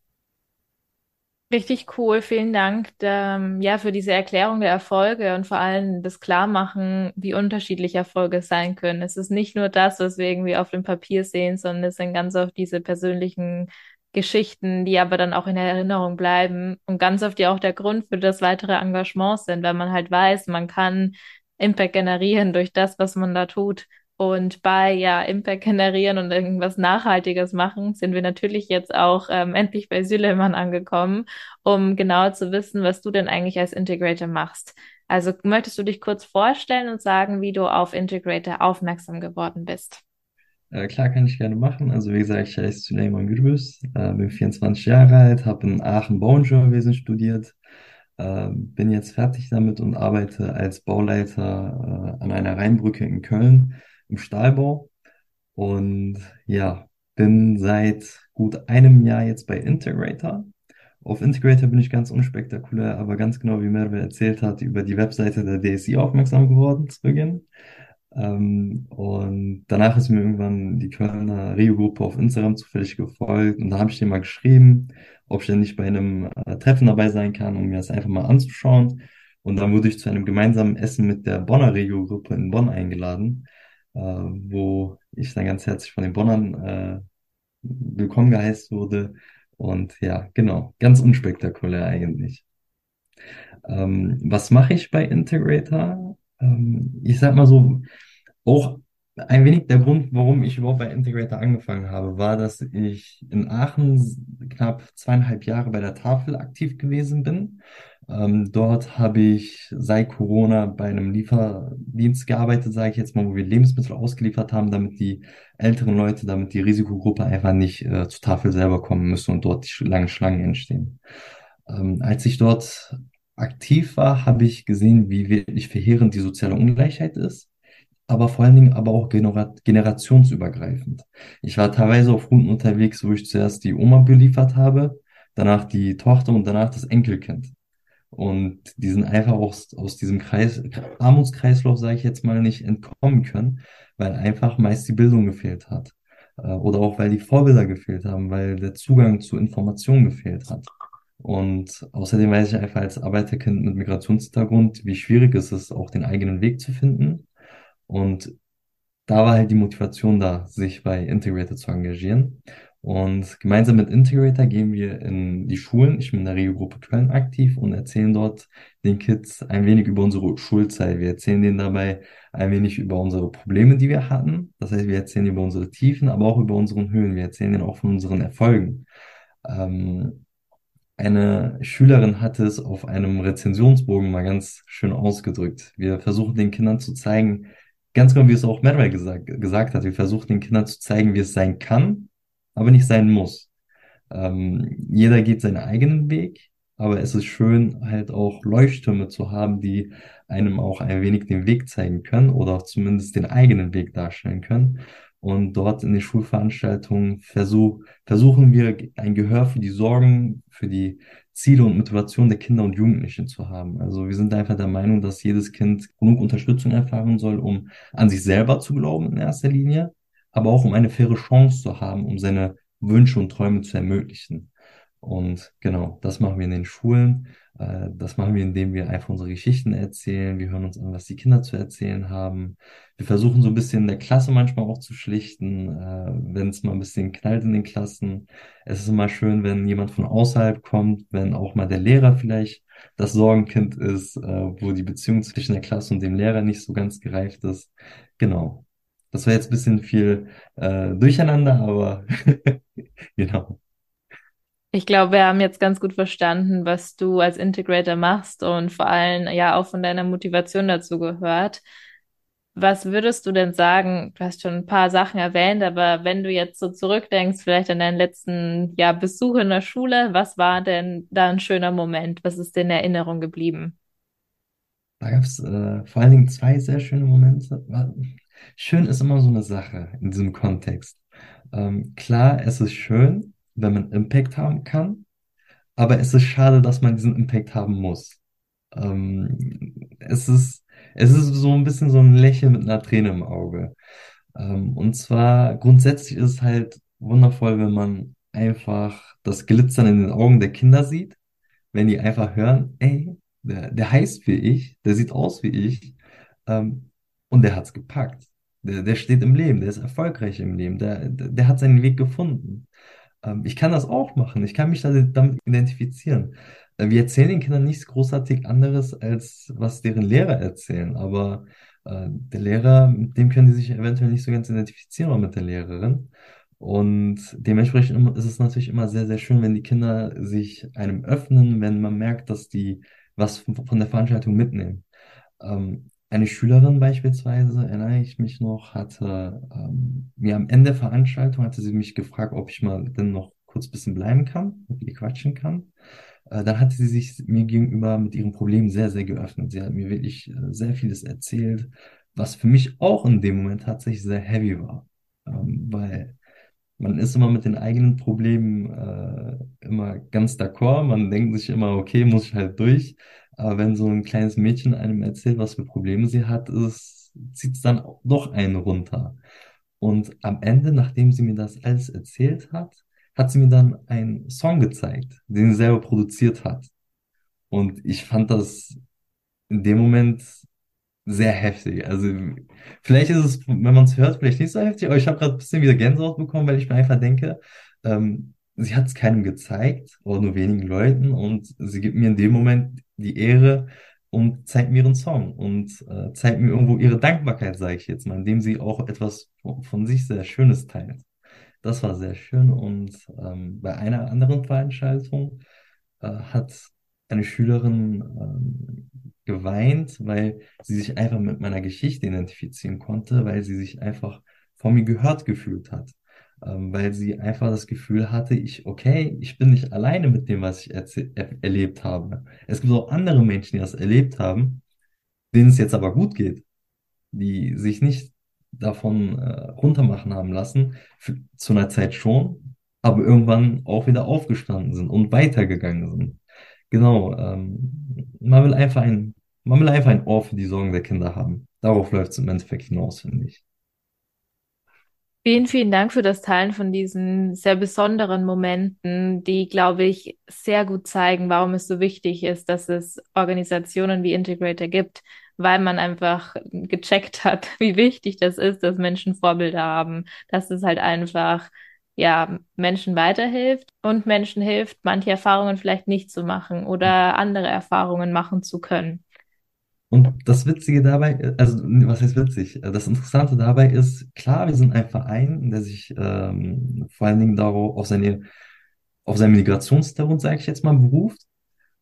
Richtig cool, vielen Dank ähm, ja, für diese Erklärung der Erfolge und vor allem das Klarmachen, wie unterschiedlich Erfolge sein können. Es ist nicht nur das, was wir irgendwie auf dem Papier sehen, sondern es sind ganz oft diese persönlichen Geschichten, die aber dann auch in Erinnerung bleiben und ganz oft ja auch der Grund für das weitere Engagement sind, weil man halt weiß, man kann Impact generieren durch das, was man da tut. Und bei ja Impact generieren und irgendwas Nachhaltiges machen, sind wir natürlich jetzt auch ähm, endlich bei Süleman angekommen, um genau zu wissen, was du denn eigentlich als Integrator machst. Also möchtest du dich kurz vorstellen und sagen, wie du auf Integrator aufmerksam geworden bist? Äh, klar, kann ich gerne machen. Also wie gesagt, ich heiße Süleyman Gürbüz, äh, bin 24 Jahre alt, habe in Aachen Bauingenieurwesen studiert, äh, bin jetzt fertig damit und arbeite als Bauleiter äh, an einer Rheinbrücke in Köln im Stahlbau. Und ja, bin seit gut einem Jahr jetzt bei Integrator. Auf Integrator bin ich ganz unspektakulär, aber ganz genau wie Merve erzählt hat, über die Webseite der DSI aufmerksam geworden zu Beginn. Ähm, und danach ist mir irgendwann die Kölner Rio-Gruppe auf Instagram zufällig gefolgt und da habe ich dir mal geschrieben, ob ich denn nicht bei einem äh, Treffen dabei sein kann, um mir das einfach mal anzuschauen. Und dann wurde ich zu einem gemeinsamen Essen mit der Bonner Regio-Gruppe in Bonn eingeladen wo ich dann ganz herzlich von den Bonnern äh, willkommen geheißt wurde. Und ja, genau, ganz unspektakulär eigentlich. Ähm, was mache ich bei Integrator? Ähm, ich sag mal so, auch ein wenig der Grund, warum ich überhaupt bei Integrator angefangen habe, war, dass ich in Aachen knapp zweieinhalb Jahre bei der Tafel aktiv gewesen bin ähm, dort habe ich seit Corona bei einem Lieferdienst gearbeitet, sage ich jetzt mal, wo wir Lebensmittel ausgeliefert haben, damit die älteren Leute, damit die Risikogruppe einfach nicht äh, zur Tafel selber kommen müssen und dort die langen Schlangen entstehen. Ähm, als ich dort aktiv war, habe ich gesehen, wie wirklich verheerend die soziale Ungleichheit ist. aber vor allen Dingen aber auch genera generationsübergreifend. Ich war teilweise auf Routen unterwegs, wo ich zuerst die Oma beliefert habe, danach die Tochter und danach das Enkelkind. Und die sind einfach aus, aus diesem Kreis, Armutskreislauf, sage ich jetzt mal, nicht entkommen können, weil einfach meist die Bildung gefehlt hat. Äh, oder auch weil die Vorbilder gefehlt haben, weil der Zugang zu Informationen gefehlt hat. Und außerdem weiß ich einfach als Arbeiterkind mit Migrationshintergrund, wie schwierig es ist, auch den eigenen Weg zu finden. Und da war halt die Motivation da, sich bei Integrator zu engagieren. Und gemeinsam mit Integrator gehen wir in die Schulen. Ich bin in der Regiogruppe Köln aktiv und erzählen dort den Kids ein wenig über unsere Schulzeit. Wir erzählen denen dabei ein wenig über unsere Probleme, die wir hatten. Das heißt, wir erzählen über unsere Tiefen, aber auch über unsere Höhen. Wir erzählen denen auch von unseren Erfolgen. Ähm, eine Schülerin hatte es auf einem Rezensionsbogen mal ganz schön ausgedrückt. Wir versuchen den Kindern zu zeigen, ganz genau wie es auch Merwell gesagt, gesagt hat, wir versuchen den Kindern zu zeigen, wie es sein kann, aber nicht sein muss. Ähm, jeder geht seinen eigenen Weg, aber es ist schön, halt auch Leuchttürme zu haben, die einem auch ein wenig den Weg zeigen können oder zumindest den eigenen Weg darstellen können. Und dort in den Schulveranstaltungen versuch, versuchen wir ein Gehör für die Sorgen, für die Ziele und Motivation der Kinder und Jugendlichen zu haben. Also wir sind einfach der Meinung, dass jedes Kind genug Unterstützung erfahren soll, um an sich selber zu glauben in erster Linie, aber auch um eine faire Chance zu haben, um seine Wünsche und Träume zu ermöglichen. Und genau, das machen wir in den Schulen. Äh, das machen wir, indem wir einfach unsere Geschichten erzählen. Wir hören uns an, was die Kinder zu erzählen haben. Wir versuchen so ein bisschen in der Klasse manchmal auch zu schlichten, äh, wenn es mal ein bisschen knallt in den Klassen. Es ist immer schön, wenn jemand von außerhalb kommt, wenn auch mal der Lehrer vielleicht das Sorgenkind ist, äh, wo die Beziehung zwischen der Klasse und dem Lehrer nicht so ganz gereift ist. Genau. Das war jetzt ein bisschen viel äh, durcheinander, aber [laughs] genau. Ich glaube, wir haben jetzt ganz gut verstanden, was du als Integrator machst und vor allem ja auch von deiner Motivation dazu gehört. Was würdest du denn sagen? Du hast schon ein paar Sachen erwähnt, aber wenn du jetzt so zurückdenkst, vielleicht an deinen letzten ja, Besuch in der Schule, was war denn da ein schöner Moment? Was ist dir in Erinnerung geblieben? Da gab es äh, vor allen Dingen zwei sehr schöne Momente. Schön ist immer so eine Sache in diesem Kontext. Ähm, klar, es ist schön, wenn man Impact haben kann, aber es ist schade, dass man diesen Impact haben muss. Ähm, es ist, es ist so ein bisschen so ein Lächeln mit einer Träne im Auge. Ähm, und zwar grundsätzlich ist es halt wundervoll, wenn man einfach das Glitzern in den Augen der Kinder sieht, wenn die einfach hören, ey, der, der heißt wie ich, der sieht aus wie ich, ähm, und der hat's gepackt. Der, der steht im Leben, der ist erfolgreich im Leben, der, der, der hat seinen Weg gefunden. Ähm, ich kann das auch machen, ich kann mich damit identifizieren. Äh, wir erzählen den Kindern nichts großartig anderes, als was deren Lehrer erzählen, aber äh, der Lehrer, mit dem können die sich eventuell nicht so ganz identifizieren, oder mit der Lehrerin. Und dementsprechend ist es natürlich immer sehr, sehr schön, wenn die Kinder sich einem öffnen, wenn man merkt, dass die was von der Veranstaltung mitnehmen. Ähm, eine Schülerin beispielsweise, erinnere ich mich noch, hatte ähm, mir am Ende der Veranstaltung hatte sie mich gefragt, ob ich mal denn noch kurz ein bisschen bleiben kann, mit ihr quatschen kann. Äh, dann hatte sie sich mir gegenüber mit ihrem Problem sehr, sehr geöffnet. Sie hat mir wirklich äh, sehr vieles erzählt, was für mich auch in dem Moment tatsächlich sehr heavy war. Ähm, weil man ist immer mit den eigenen Problemen äh, immer ganz d'accord. Man denkt sich immer, okay, muss ich halt durch. Aber wenn so ein kleines Mädchen einem erzählt, was für Probleme sie hat, zieht es dann doch einen runter. Und am Ende, nachdem sie mir das alles erzählt hat, hat sie mir dann einen Song gezeigt, den sie selber produziert hat. Und ich fand das in dem Moment sehr heftig. Also vielleicht ist es, wenn man es hört, vielleicht nicht so heftig, aber ich habe gerade ein bisschen wieder Gänsehaut bekommen, weil ich mir einfach denke, ähm, sie hat es keinem gezeigt oder nur wenigen Leuten und sie gibt mir in dem Moment die Ehre und zeigt mir ihren Song und äh, zeigt mir irgendwo ihre Dankbarkeit, sage ich jetzt mal, indem sie auch etwas von, sich sehr Schönes teilt. Das war sehr schön und ähm, bei einer anderen Veranstaltung äh, hat eine Schülerin ähm, geweint, weil sie sich einfach mit meiner Geschichte identifizieren konnte, weil sie sich einfach von mir gehört gefühlt hat weil sie einfach das Gefühl hatte, ich, okay, ich bin nicht alleine mit dem, was ich er erlebt habe. Es gibt auch andere Menschen, die das erlebt haben, denen es jetzt aber gut geht. die sich nicht davon äh, runtermachen haben lassen, für, zu einer Zeit schon, aber irgendwann auch wieder aufgestanden sind und weitergegangen sind. Genau, ähm, man will einfach ein, man will einfach ein Ohr für die Sorgen der Kinder haben. Darauf läuft es im Endeffekt hinaus, finde ich. Vielen, vielen Dank für das Teilen von diesen sehr besonderen Momenten, die, glaube ich, sehr gut zeigen, warum es so wichtig ist, dass es Organisationen wie Integrator gibt, weil man einfach gecheckt hat, [laughs] wie wichtig das ist, dass Menschen Vorbilder haben, dass es halt einfach ja, Menschen weiterhilft und Menschen hilft, manche Erfahrungen vielleicht nicht zu machen oder andere Erfahrungen machen zu können. Und das Witzige dabei, also was heißt witzig? Das Interessante dabei ist, klar, wir sind ein Verein, der sich ähm, vor allen Dingen darauf auf seine auf seinen Migrationshintergrund, sage ich jetzt mal, beruft.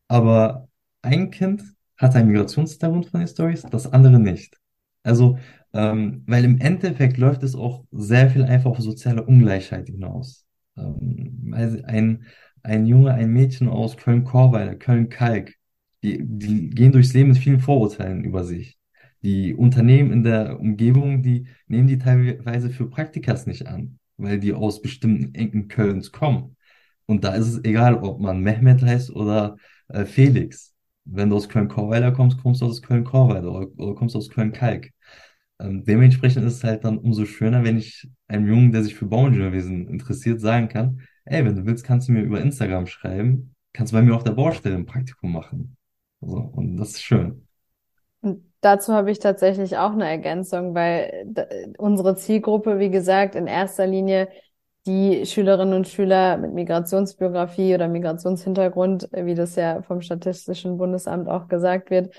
Aber ein Kind hat einen Migrationshintergrund von den Stories, das andere nicht. Also, ähm, weil im Endeffekt läuft es auch sehr viel einfach auf soziale Ungleichheit hinaus. Ähm, also ein, ein Junge, ein Mädchen aus Köln-Korweiler, Köln-Kalk, die, die gehen durchs Leben mit vielen Vorurteilen über sich. Die Unternehmen in der Umgebung, die nehmen die teilweise für Praktikas nicht an, weil die aus bestimmten Ecken Kölns kommen. Und da ist es egal, ob man Mehmet heißt oder äh, Felix. Wenn du aus Köln-Korweiler kommst, kommst du aus Köln-Korweiler oder, oder kommst du aus Köln-Kalk. Ähm, dementsprechend ist es halt dann umso schöner, wenn ich einem Jungen, der sich für Bauingenieurwesen interessiert, sagen kann, ey, wenn du willst, kannst du mir über Instagram schreiben, kannst du bei mir auf der Baustelle ein Praktikum machen. So, und das ist schön. Und dazu habe ich tatsächlich auch eine Ergänzung, weil unsere Zielgruppe, wie gesagt, in erster Linie die Schülerinnen und Schüler mit Migrationsbiografie oder Migrationshintergrund, wie das ja vom Statistischen Bundesamt auch gesagt wird,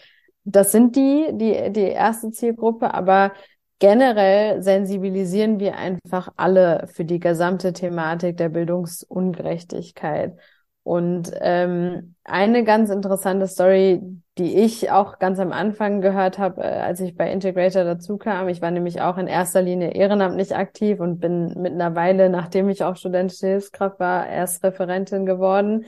das sind die, die, die erste Zielgruppe, aber generell sensibilisieren wir einfach alle für die gesamte Thematik der Bildungsungerechtigkeit. Und ähm, eine ganz interessante Story, die ich auch ganz am Anfang gehört habe, äh, als ich bei Integrator dazu kam, ich war nämlich auch in erster Linie ehrenamtlich aktiv und bin mittlerweile, nachdem ich auch studentische Hilfskraft war, erst Referentin geworden,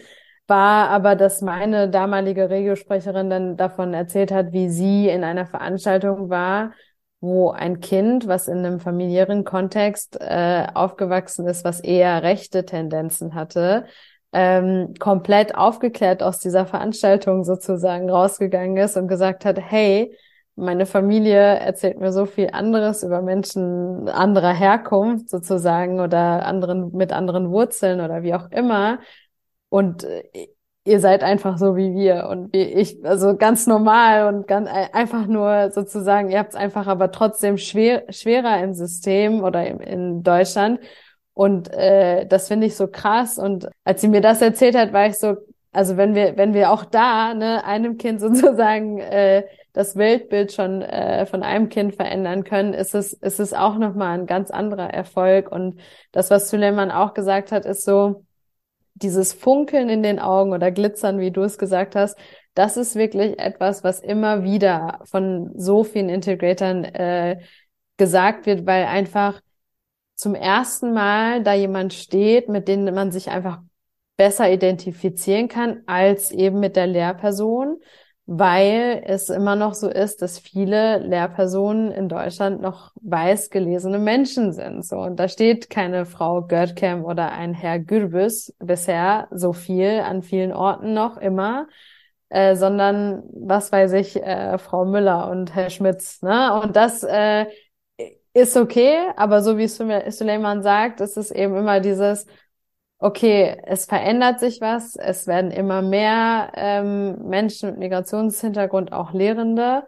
war aber, dass meine damalige Regiosprecherin dann davon erzählt hat, wie sie in einer Veranstaltung war, wo ein Kind, was in einem familiären Kontext äh, aufgewachsen ist, was eher rechte Tendenzen hatte, ähm, komplett aufgeklärt aus dieser Veranstaltung sozusagen rausgegangen ist und gesagt hat, hey, meine Familie erzählt mir so viel anderes über Menschen anderer Herkunft sozusagen oder anderen mit anderen Wurzeln oder wie auch immer. Und äh, ihr seid einfach so wie wir und wie ich, also ganz normal und ganz einfach nur sozusagen, ihr habt es einfach aber trotzdem schwer, schwerer im System oder in Deutschland. Und äh, das finde ich so krass. Und als sie mir das erzählt hat, war ich so, also wenn wir, wenn wir auch da, ne, einem Kind [laughs] sozusagen äh, das Weltbild schon äh, von einem Kind verändern können, ist es, ist es auch nochmal ein ganz anderer Erfolg. Und das, was Suleiman auch gesagt hat, ist so, dieses Funkeln in den Augen oder Glitzern, wie du es gesagt hast, das ist wirklich etwas, was immer wieder von so vielen Integratoren äh, gesagt wird, weil einfach zum ersten Mal da jemand steht, mit dem man sich einfach besser identifizieren kann als eben mit der Lehrperson, weil es immer noch so ist, dass viele Lehrpersonen in Deutschland noch weiß gelesene Menschen sind. So und da steht keine Frau Görkem oder ein Herr Gürbüz bisher so viel an vielen Orten noch immer. Äh, sondern was weiß ich, äh, Frau Müller und Herr Schmitz. Ne? Und das äh, ist okay, aber so wie Suleiman sagt, ist es eben immer dieses, okay, es verändert sich was, es werden immer mehr ähm, Menschen mit Migrationshintergrund, auch Lehrende,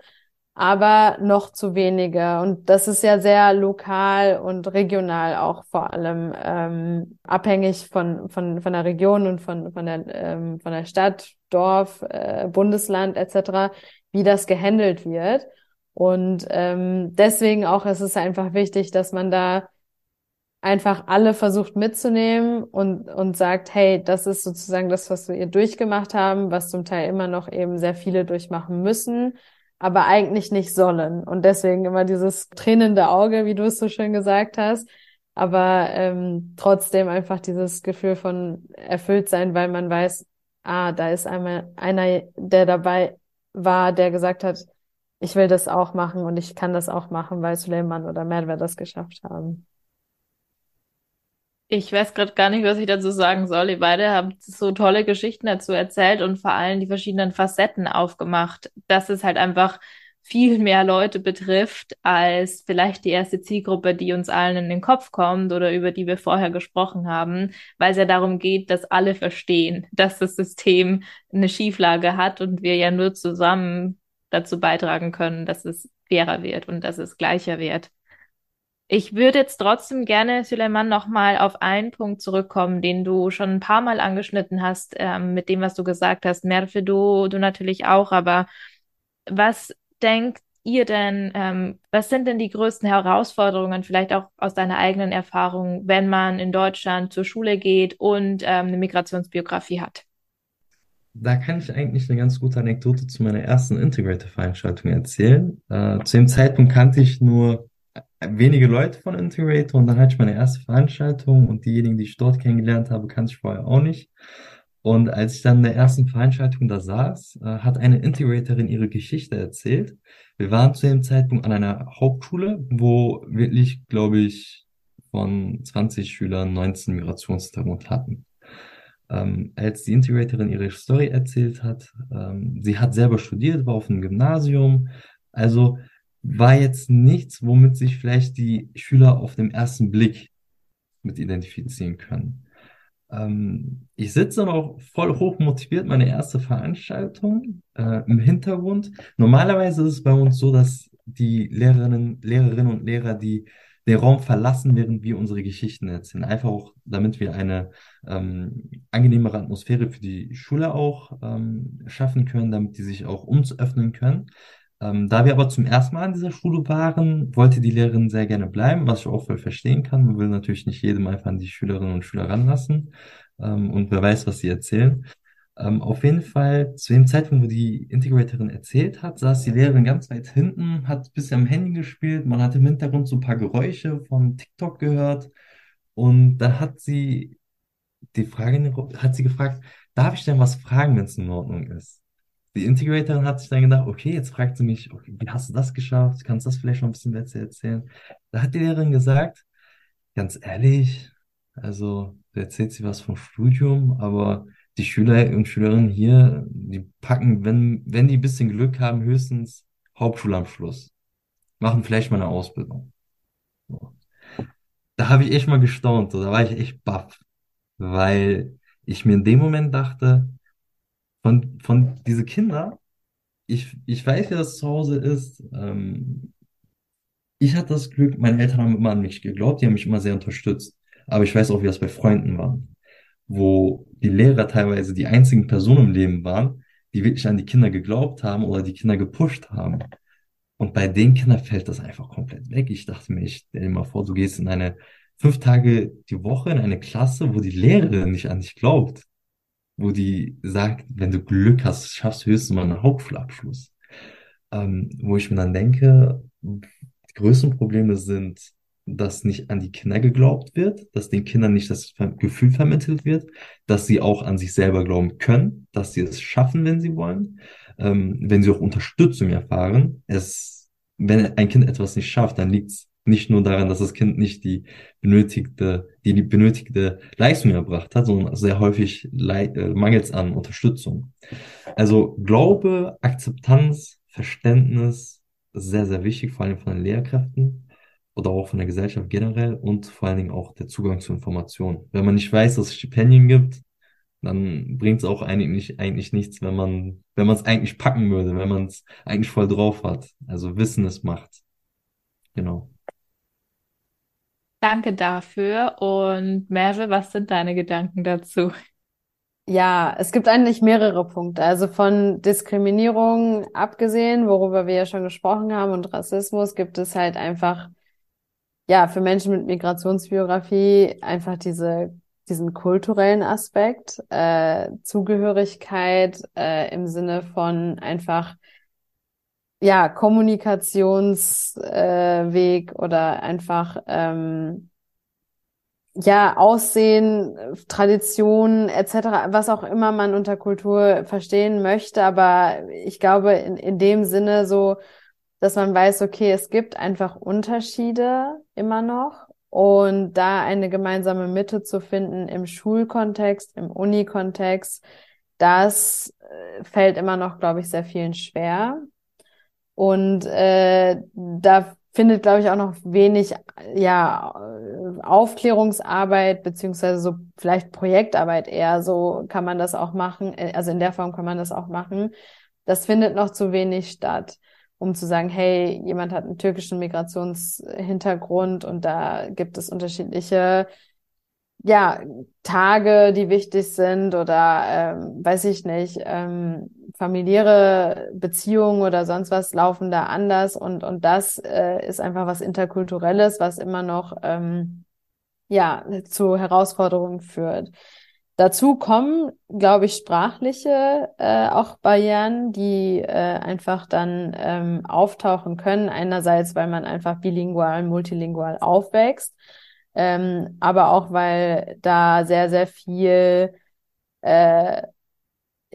aber noch zu wenige. Und das ist ja sehr lokal und regional auch vor allem ähm, abhängig von, von, von der Region und von, von, der, ähm, von der Stadt, Dorf, äh, Bundesland etc., wie das gehandelt wird. Und ähm, deswegen auch ist es einfach wichtig, dass man da einfach alle versucht mitzunehmen und, und sagt, hey, das ist sozusagen das, was wir durchgemacht haben, was zum Teil immer noch eben sehr viele durchmachen müssen, aber eigentlich nicht sollen. Und deswegen immer dieses tränende Auge, wie du es so schön gesagt hast, aber ähm, trotzdem einfach dieses Gefühl von erfüllt sein, weil man weiß, ah, da ist einmal einer, der dabei war, der gesagt hat, ich will das auch machen und ich kann das auch machen, weil Suleiman oder Merve das geschafft haben. Ich weiß gerade gar nicht, was ich dazu sagen soll. Ihr beide habt so tolle Geschichten dazu erzählt und vor allem die verschiedenen Facetten aufgemacht, dass es halt einfach viel mehr Leute betrifft als vielleicht die erste Zielgruppe, die uns allen in den Kopf kommt oder über die wir vorher gesprochen haben, weil es ja darum geht, dass alle verstehen, dass das System eine Schieflage hat und wir ja nur zusammen dazu beitragen können, dass es fairer wird und dass es gleicher wird. Ich würde jetzt trotzdem gerne, Suleiman, nochmal auf einen Punkt zurückkommen, den du schon ein paar Mal angeschnitten hast, ähm, mit dem, was du gesagt hast. Merve, du, du natürlich auch, aber was denkt ihr denn, ähm, was sind denn die größten Herausforderungen, vielleicht auch aus deiner eigenen Erfahrung, wenn man in Deutschland zur Schule geht und ähm, eine Migrationsbiografie hat? Da kann ich eigentlich eine ganz gute Anekdote zu meiner ersten Integrator-Veranstaltung erzählen. Äh, zu dem Zeitpunkt kannte ich nur wenige Leute von Integrator und dann hatte ich meine erste Veranstaltung und diejenigen, die ich dort kennengelernt habe, kannte ich vorher auch nicht. Und als ich dann in der ersten Veranstaltung da saß, äh, hat eine Integratorin ihre Geschichte erzählt. Wir waren zu dem Zeitpunkt an einer Hauptschule, wo wirklich, glaube ich, von 20 Schülern 19 Migrationshintergrund hatten. Ähm, als die Integratorin ihre Story erzählt hat, ähm, sie hat selber studiert, war auf einem Gymnasium, also war jetzt nichts, womit sich vielleicht die Schüler auf den ersten Blick mit identifizieren können. Ähm, ich sitze noch voll hoch motiviert, meine erste Veranstaltung äh, im Hintergrund. Normalerweise ist es bei uns so, dass die Lehrerinnen, Lehrerinnen und Lehrer, die den Raum verlassen, während wir unsere Geschichten erzählen. Einfach auch, damit wir eine ähm, angenehmere Atmosphäre für die Schule auch ähm, schaffen können, damit die sich auch uns öffnen können. Ähm, da wir aber zum ersten Mal in dieser Schule waren, wollte die Lehrerin sehr gerne bleiben, was ich auch voll verstehen kann. Man will natürlich nicht jedem einfach an die Schülerinnen und Schüler ranlassen. Ähm, und wer weiß, was sie erzählen. Ähm, auf jeden Fall, zu dem Zeitpunkt, wo die Integratorin erzählt hat, saß die Lehrerin ganz weit hinten, hat ein bisschen am Handy gespielt. Man hat im Hintergrund so ein paar Geräusche von TikTok gehört. Und dann hat sie die Frage, hat sie gefragt, darf ich denn was fragen, wenn es in Ordnung ist? die Integratorin hat sich dann gedacht, okay, jetzt fragt sie mich, okay, wie hast du das geschafft? Kannst du das vielleicht noch ein bisschen besser erzählen? Da hat die Lehrerin gesagt, ganz ehrlich, also du erzählst sie was vom Studium, aber die Schüler und Schülerinnen hier, die packen, wenn, wenn die ein bisschen Glück haben, höchstens Hauptschulabschluss. Machen vielleicht mal eine Ausbildung. So. Da habe ich echt mal gestaunt, so, da war ich echt baff, weil ich mir in dem Moment dachte, von, von diese Kinder, ich, ich weiß, wie das zu Hause ist. Ähm, ich hatte das Glück, meine Eltern haben immer an mich geglaubt, die haben mich immer sehr unterstützt. Aber ich weiß auch, wie das bei Freunden war, wo die Lehrer teilweise die einzigen Personen im Leben waren, die wirklich an die Kinder geglaubt haben oder die Kinder gepusht haben. Und bei den Kindern fällt das einfach komplett weg. Ich dachte mir, ich stell dir mal vor, du gehst in eine fünf Tage die Woche in eine Klasse, wo die Lehrerin nicht an dich glaubt wo die sagt, wenn du Glück hast, schaffst du höchstens mal einen Hauptschulabschluss. Ähm, wo ich mir dann denke, die größten Probleme sind, dass nicht an die Kinder geglaubt wird, dass den Kindern nicht das Gefühl vermittelt wird, dass sie auch an sich selber glauben können, dass sie es schaffen, wenn sie wollen, ähm, wenn sie auch Unterstützung erfahren. Es, wenn ein Kind etwas nicht schafft, dann liegt es nicht nur daran, dass das Kind nicht die benötigte, die, benötigte Leistung erbracht hat, sondern sehr häufig äh, mangelt es an Unterstützung. Also Glaube, Akzeptanz, Verständnis sehr, sehr wichtig, vor allem von den Lehrkräften oder auch von der Gesellschaft generell und vor allen Dingen auch der Zugang zu Informationen. Wenn man nicht weiß, dass es Stipendien gibt, dann bringt es auch eigentlich, eigentlich nichts, wenn man, wenn man es eigentlich packen würde, wenn man es eigentlich voll drauf hat. Also Wissen ist Macht. Genau. Danke dafür. Und Merve, was sind deine Gedanken dazu? Ja, es gibt eigentlich mehrere Punkte. Also von Diskriminierung abgesehen, worüber wir ja schon gesprochen haben, und Rassismus gibt es halt einfach, ja, für Menschen mit Migrationsbiografie einfach diese, diesen kulturellen Aspekt, äh, Zugehörigkeit, äh, im Sinne von einfach ja, Kommunikationsweg äh, oder einfach ähm, ja, Aussehen, Tradition etc., was auch immer man unter Kultur verstehen möchte. Aber ich glaube, in, in dem Sinne so dass man weiß, okay, es gibt einfach Unterschiede immer noch und da eine gemeinsame Mitte zu finden im Schulkontext, im Unikontext, das äh, fällt immer noch, glaube ich, sehr vielen schwer. Und äh, da findet, glaube ich, auch noch wenig ja, Aufklärungsarbeit beziehungsweise so vielleicht Projektarbeit eher. So kann man das auch machen. Äh, also in der Form kann man das auch machen. Das findet noch zu wenig statt, um zu sagen, hey, jemand hat einen türkischen Migrationshintergrund und da gibt es unterschiedliche ja, Tage, die wichtig sind oder ähm, weiß ich nicht, ähm, familiäre Beziehungen oder sonst was laufen da anders und und das äh, ist einfach was interkulturelles, was immer noch ähm, ja zu Herausforderungen führt. Dazu kommen, glaube ich, sprachliche äh, auch Barrieren, die äh, einfach dann ähm, auftauchen können. Einerseits, weil man einfach bilingual, multilingual aufwächst ähm, aber auch weil da sehr, sehr viel, äh,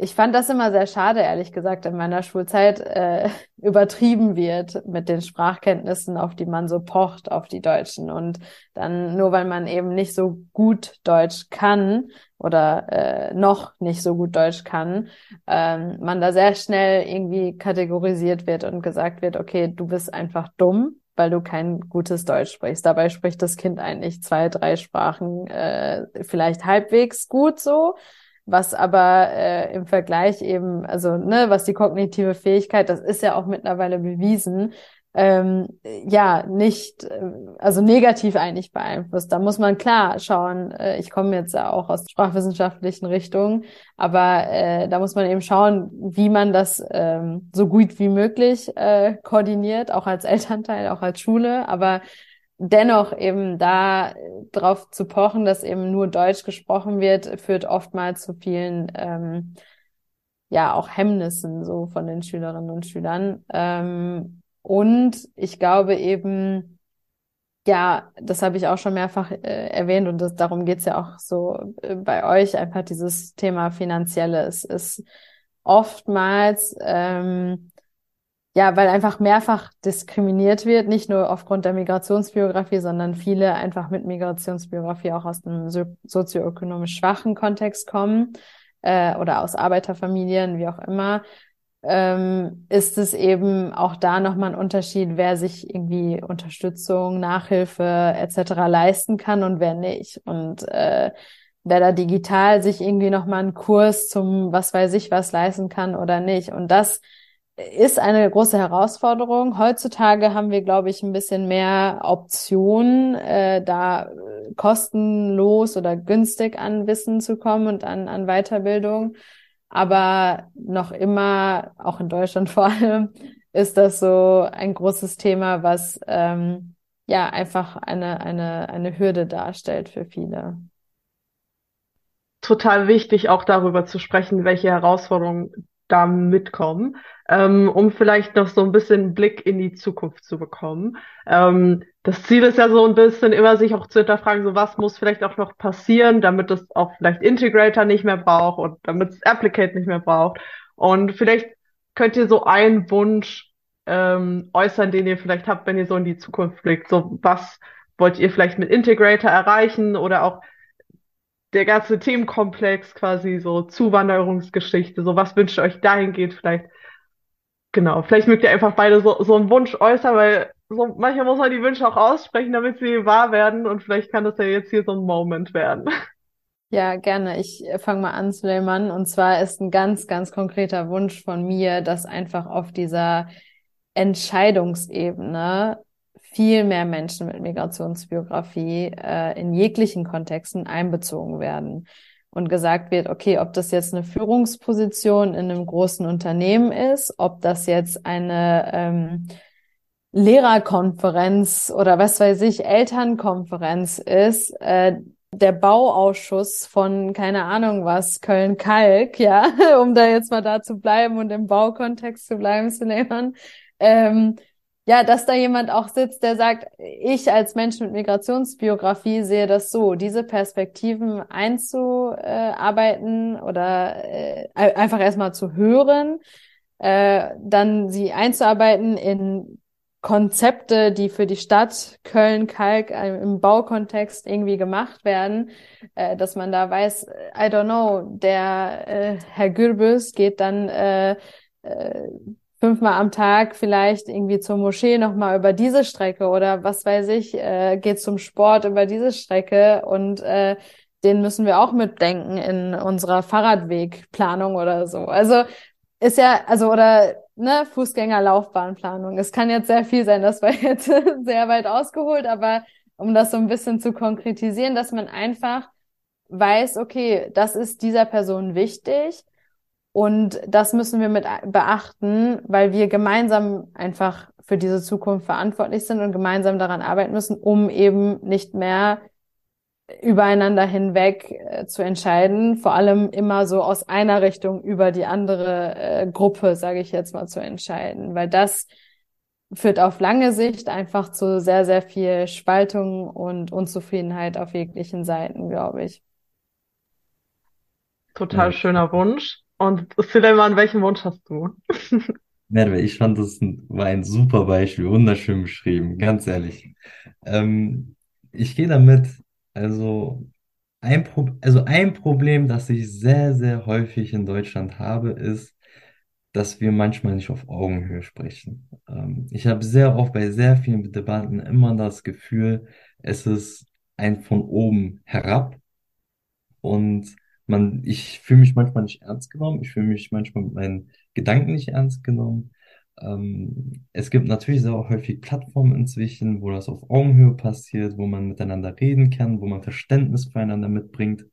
ich fand das immer sehr schade, ehrlich gesagt, in meiner Schulzeit äh, [laughs] übertrieben wird mit den Sprachkenntnissen, auf die man so pocht, auf die Deutschen. Und dann nur weil man eben nicht so gut Deutsch kann oder äh, noch nicht so gut Deutsch kann, ähm, man da sehr schnell irgendwie kategorisiert wird und gesagt wird, okay, du bist einfach dumm weil du kein gutes Deutsch sprichst. Dabei spricht das Kind eigentlich zwei, drei Sprachen äh, vielleicht halbwegs gut so, was aber äh, im Vergleich eben, also ne, was die kognitive Fähigkeit, das ist ja auch mittlerweile bewiesen, ähm, ja nicht, äh, also negativ eigentlich beeinflusst. Da muss man klar schauen, äh, ich komme jetzt ja auch aus sprachwissenschaftlichen Richtungen, aber äh, da muss man eben schauen, wie man das ähm, so gut wie möglich äh, koordiniert, auch als Elternteil, auch als Schule, aber dennoch eben da drauf zu pochen, dass eben nur Deutsch gesprochen wird, führt oftmals zu vielen ähm, ja auch Hemmnissen so von den Schülerinnen und Schülern. Ähm, und ich glaube eben, ja, das habe ich auch schon mehrfach äh, erwähnt und das, darum geht's ja auch so äh, bei euch, einfach dieses Thema Finanzielle. Es ist oftmals, ähm, ja, weil einfach mehrfach diskriminiert wird, nicht nur aufgrund der Migrationsbiografie, sondern viele einfach mit Migrationsbiografie auch aus einem so sozioökonomisch schwachen Kontext kommen äh, oder aus Arbeiterfamilien, wie auch immer ähm, ist es eben auch da nochmal ein Unterschied, wer sich irgendwie Unterstützung, Nachhilfe etc. leisten kann und wer nicht. Und äh, wer da digital sich irgendwie nochmal einen Kurs zum was weiß ich was leisten kann oder nicht. Und das ist eine große Herausforderung. Heutzutage haben wir, glaube ich, ein bisschen mehr Optionen, äh, da kostenlos oder günstig an Wissen zu kommen und an, an Weiterbildung. Aber noch immer, auch in Deutschland [laughs] vor allem, ist das so ein großes Thema, was ähm, ja einfach eine, eine, eine Hürde darstellt für viele. Total wichtig, auch darüber zu sprechen, welche Herausforderungen da mitkommen, ähm, um vielleicht noch so ein bisschen Blick in die Zukunft zu bekommen. Ähm, das Ziel ist ja so ein bisschen immer sich auch zu hinterfragen, so was muss vielleicht auch noch passieren, damit es auch vielleicht Integrator nicht mehr braucht und damit es Applicate nicht mehr braucht. Und vielleicht könnt ihr so einen Wunsch ähm, äußern, den ihr vielleicht habt, wenn ihr so in die Zukunft blickt. So was wollt ihr vielleicht mit Integrator erreichen oder auch der ganze Themenkomplex quasi so Zuwanderungsgeschichte, so was wünscht ihr euch dahingehend vielleicht? Genau, vielleicht mögt ihr einfach beide so, so einen Wunsch äußern, weil so manchmal muss man die Wünsche auch aussprechen, damit sie wahr werden und vielleicht kann das ja jetzt hier so ein Moment werden. Ja, gerne. Ich fange mal an, Suleiman. Und zwar ist ein ganz, ganz konkreter Wunsch von mir, dass einfach auf dieser Entscheidungsebene viel mehr Menschen mit Migrationsbiografie äh, in jeglichen Kontexten einbezogen werden und gesagt wird, okay, ob das jetzt eine Führungsposition in einem großen Unternehmen ist, ob das jetzt eine ähm, Lehrerkonferenz oder was weiß ich, Elternkonferenz ist, äh, der Bauausschuss von, keine Ahnung was, Köln-Kalk, ja, [laughs] um da jetzt mal da zu bleiben und im Baukontext zu bleiben, Suleiman, ähm, ja, dass da jemand auch sitzt, der sagt, ich als Mensch mit Migrationsbiografie sehe das so, diese Perspektiven einzuarbeiten oder äh, einfach erstmal zu hören, äh, dann sie einzuarbeiten in Konzepte, die für die Stadt Köln-Kalk äh, im Baukontext irgendwie gemacht werden, äh, dass man da weiß, I don't know, der äh, Herr Gürbüz geht dann äh, äh, fünfmal am Tag vielleicht irgendwie zur Moschee nochmal über diese Strecke oder was weiß ich, äh, geht zum Sport über diese Strecke und äh, den müssen wir auch mitdenken in unserer Fahrradwegplanung oder so. Also ist ja, also oder ne, Fußgängerlaufbahnplanung. Es kann jetzt sehr viel sein, das war [laughs] jetzt sehr weit ausgeholt, aber um das so ein bisschen zu konkretisieren, dass man einfach weiß, okay, das ist dieser Person wichtig und das müssen wir mit beachten, weil wir gemeinsam einfach für diese Zukunft verantwortlich sind und gemeinsam daran arbeiten müssen, um eben nicht mehr übereinander hinweg äh, zu entscheiden, vor allem immer so aus einer Richtung über die andere äh, Gruppe, sage ich jetzt mal, zu entscheiden, weil das führt auf lange Sicht einfach zu sehr, sehr viel Spaltung und Unzufriedenheit auf jeglichen Seiten, glaube ich. Total schöner Wunsch. Und Suleiman, welchen Wunsch hast du? [laughs] Merve, ich fand das war ein super Beispiel, wunderschön beschrieben, ganz ehrlich. Ähm, ich gehe damit, also ein, also ein Problem, das ich sehr, sehr häufig in Deutschland habe, ist, dass wir manchmal nicht auf Augenhöhe sprechen. Ähm, ich habe sehr oft bei sehr vielen Debatten immer das Gefühl, es ist ein von oben herab und man, ich fühle mich manchmal nicht ernst genommen, ich fühle mich manchmal mit meinen Gedanken nicht ernst genommen. Ähm, es gibt natürlich sehr häufig Plattformen inzwischen, wo das auf Augenhöhe passiert, wo man miteinander reden kann, wo man Verständnis füreinander mitbringt.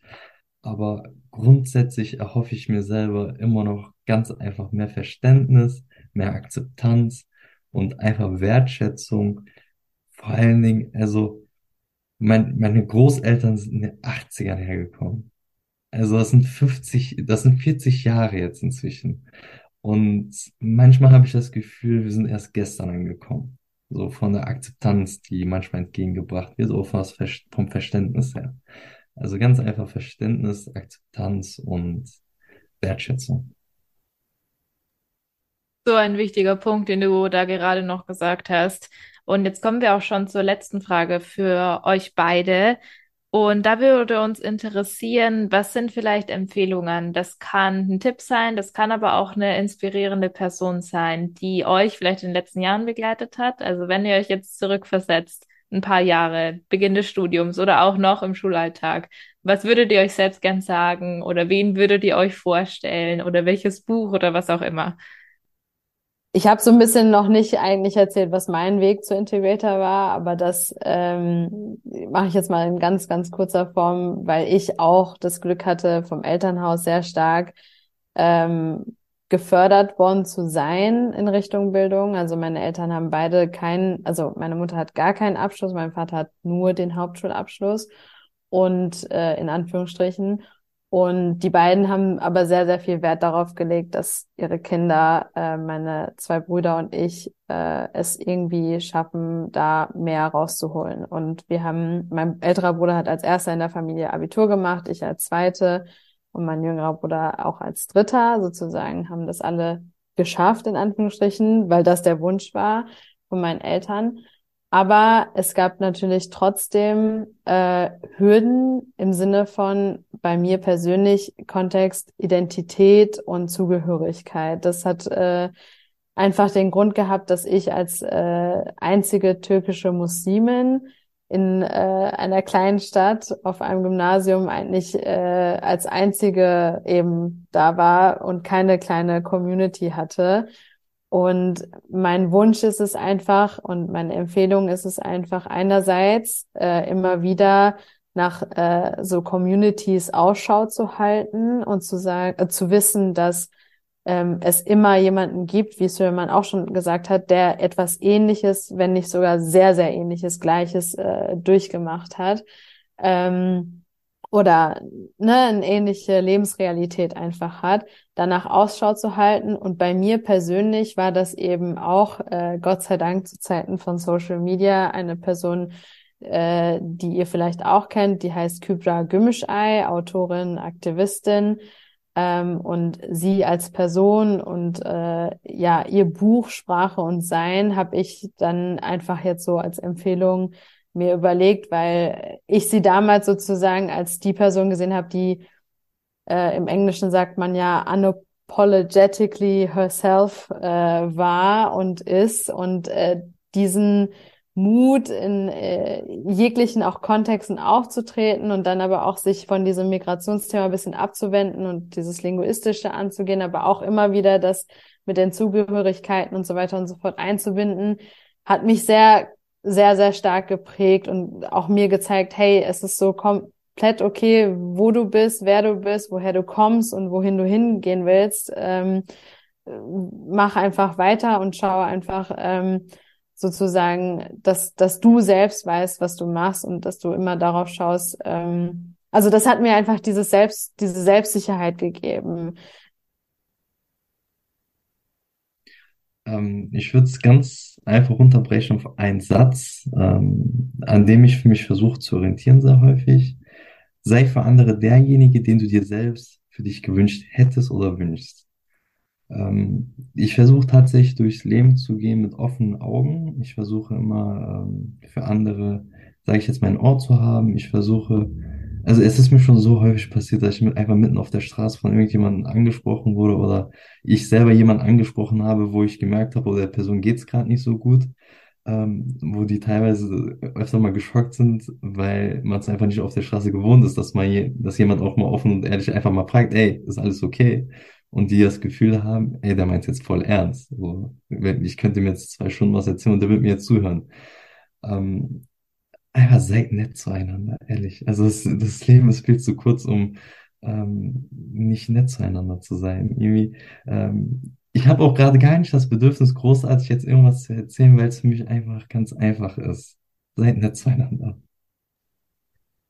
Aber grundsätzlich erhoffe ich mir selber immer noch ganz einfach mehr Verständnis, mehr Akzeptanz und einfach Wertschätzung. Vor allen Dingen, also mein, meine Großeltern sind in den 80ern hergekommen. Also das sind 50, das sind 40 Jahre jetzt inzwischen. Und manchmal habe ich das Gefühl, wir sind erst gestern angekommen. So von der Akzeptanz, die manchmal entgegengebracht wird, so vom Verständnis her. Also ganz einfach Verständnis, Akzeptanz und Wertschätzung. So ein wichtiger Punkt, den du da gerade noch gesagt hast. Und jetzt kommen wir auch schon zur letzten Frage für euch beide. Und da würde uns interessieren, was sind vielleicht Empfehlungen? Das kann ein Tipp sein, das kann aber auch eine inspirierende Person sein, die euch vielleicht in den letzten Jahren begleitet hat. Also wenn ihr euch jetzt zurückversetzt, ein paar Jahre, Beginn des Studiums oder auch noch im Schulalltag, was würdet ihr euch selbst gern sagen oder wen würdet ihr euch vorstellen oder welches Buch oder was auch immer? Ich habe so ein bisschen noch nicht eigentlich erzählt, was mein Weg zu Integrator war, aber das ähm, mache ich jetzt mal in ganz, ganz kurzer Form, weil ich auch das Glück hatte, vom Elternhaus sehr stark ähm, gefördert worden zu sein in Richtung Bildung. Also meine Eltern haben beide keinen, also meine Mutter hat gar keinen Abschluss, mein Vater hat nur den Hauptschulabschluss und äh, in Anführungsstrichen. Und die beiden haben aber sehr, sehr viel Wert darauf gelegt, dass ihre Kinder, äh, meine zwei Brüder und ich, äh, es irgendwie schaffen, da mehr rauszuholen. Und wir haben, mein älterer Bruder hat als erster in der Familie Abitur gemacht, ich als zweite und mein jüngerer Bruder auch als dritter sozusagen, haben das alle geschafft, in Anführungsstrichen, weil das der Wunsch war von meinen Eltern. Aber es gab natürlich trotzdem äh, Hürden im Sinne von bei mir persönlich Kontext, Identität und Zugehörigkeit. Das hat äh, einfach den Grund gehabt, dass ich als äh, einzige türkische Muslimin in äh, einer kleinen Stadt auf einem Gymnasium eigentlich äh, als einzige eben da war und keine kleine Community hatte und mein Wunsch ist es einfach und meine Empfehlung ist es einfach einerseits äh, immer wieder nach äh, so Communities Ausschau zu halten und zu sagen, äh, zu wissen, dass ähm, es immer jemanden gibt, wie Suleiman auch schon gesagt hat, der etwas Ähnliches, wenn nicht sogar sehr, sehr Ähnliches, Gleiches äh, durchgemacht hat. Ähm, oder ne, eine ähnliche Lebensrealität einfach hat, danach Ausschau zu halten. Und bei mir persönlich war das eben auch, äh, Gott sei Dank, zu Zeiten von Social Media eine Person, äh, die ihr vielleicht auch kennt, die heißt Kybra Gümüşay, Autorin, Aktivistin, Ähm, und sie als Person und äh, ja, ihr Buch Sprache und Sein habe ich dann einfach jetzt so als Empfehlung mir überlegt, weil ich sie damals sozusagen als die Person gesehen habe, die äh, im Englischen sagt man ja unapologetically herself äh, war und ist und äh, diesen Mut in äh, jeglichen auch Kontexten aufzutreten und dann aber auch sich von diesem Migrationsthema ein bisschen abzuwenden und dieses Linguistische anzugehen, aber auch immer wieder das mit den Zugehörigkeiten und so weiter und so fort einzubinden, hat mich sehr, sehr, sehr stark geprägt und auch mir gezeigt, hey, es ist so komplett okay, wo du bist, wer du bist, woher du kommst und wohin du hingehen willst. Ähm, mach einfach weiter und schau einfach, ähm, sozusagen, dass, dass du selbst weißt, was du machst und dass du immer darauf schaust. Ähm, also das hat mir einfach dieses Selbst, diese Selbstsicherheit gegeben. Ähm, ich würde es ganz einfach runterbrechen auf einen Satz, ähm, an dem ich für mich versuche zu orientieren sehr häufig. Sei für andere derjenige, den du dir selbst für dich gewünscht hättest oder wünschst. Ähm, ich versuche tatsächlich durchs Leben zu gehen mit offenen Augen. Ich versuche immer für andere, sage ich jetzt, mein Ort zu haben. Ich versuche, also es ist mir schon so häufig passiert, dass ich mit, einfach mitten auf der Straße von irgendjemandem angesprochen wurde oder ich selber jemanden angesprochen habe, wo ich gemerkt habe, oder der Person geht's gerade nicht so gut. Ähm, wo die teilweise öfter mal geschockt sind, weil man es einfach nicht auf der Straße gewohnt ist, dass man je, dass jemand auch mal offen und ehrlich einfach mal fragt, ey, ist alles okay? und die das Gefühl haben, ey, der meint jetzt voll ernst. So, ich könnte ihm jetzt zwei Stunden was erzählen und der wird mir jetzt zuhören. Ähm, einfach seid nett zueinander, ehrlich. Also das, das Leben ist viel zu kurz, um ähm, nicht nett zueinander zu sein. Irgendwie, ähm, ich habe auch gerade gar nicht das Bedürfnis, großartig jetzt irgendwas zu erzählen, weil es für mich einfach ganz einfach ist. Seid nett zueinander.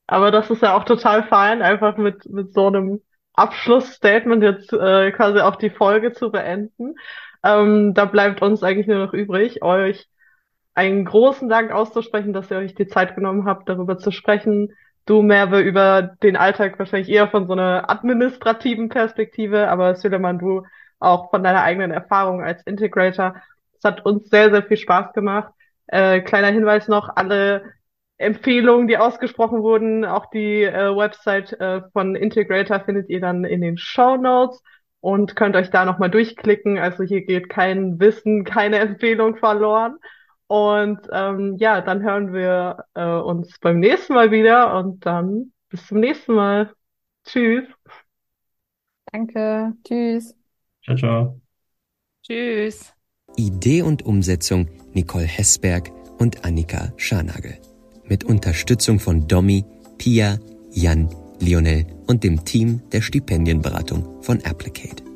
Aber das ist ja auch total fein, einfach mit, mit so einem Abschlussstatement jetzt äh, quasi auch die Folge zu beenden. Ähm, da bleibt uns eigentlich nur noch übrig, euch einen großen Dank auszusprechen, dass ihr euch die Zeit genommen habt, darüber zu sprechen. Du, Merve, über den Alltag wahrscheinlich eher von so einer administrativen Perspektive, aber Süleman, du auch von deiner eigenen Erfahrung als Integrator. Es hat uns sehr, sehr viel Spaß gemacht. Äh, kleiner Hinweis noch, alle Empfehlungen, die ausgesprochen wurden. Auch die äh, Website äh, von Integrator findet ihr dann in den Show Notes und könnt euch da nochmal durchklicken. Also hier geht kein Wissen, keine Empfehlung verloren. Und ähm, ja, dann hören wir äh, uns beim nächsten Mal wieder und dann bis zum nächsten Mal. Tschüss. Danke. Tschüss. Ciao, ciao. Tschüss. Idee und Umsetzung Nicole Hessberg und Annika Scharnagel mit Unterstützung von Domi, Pia, Jan, Lionel und dem Team der Stipendienberatung von Applicate.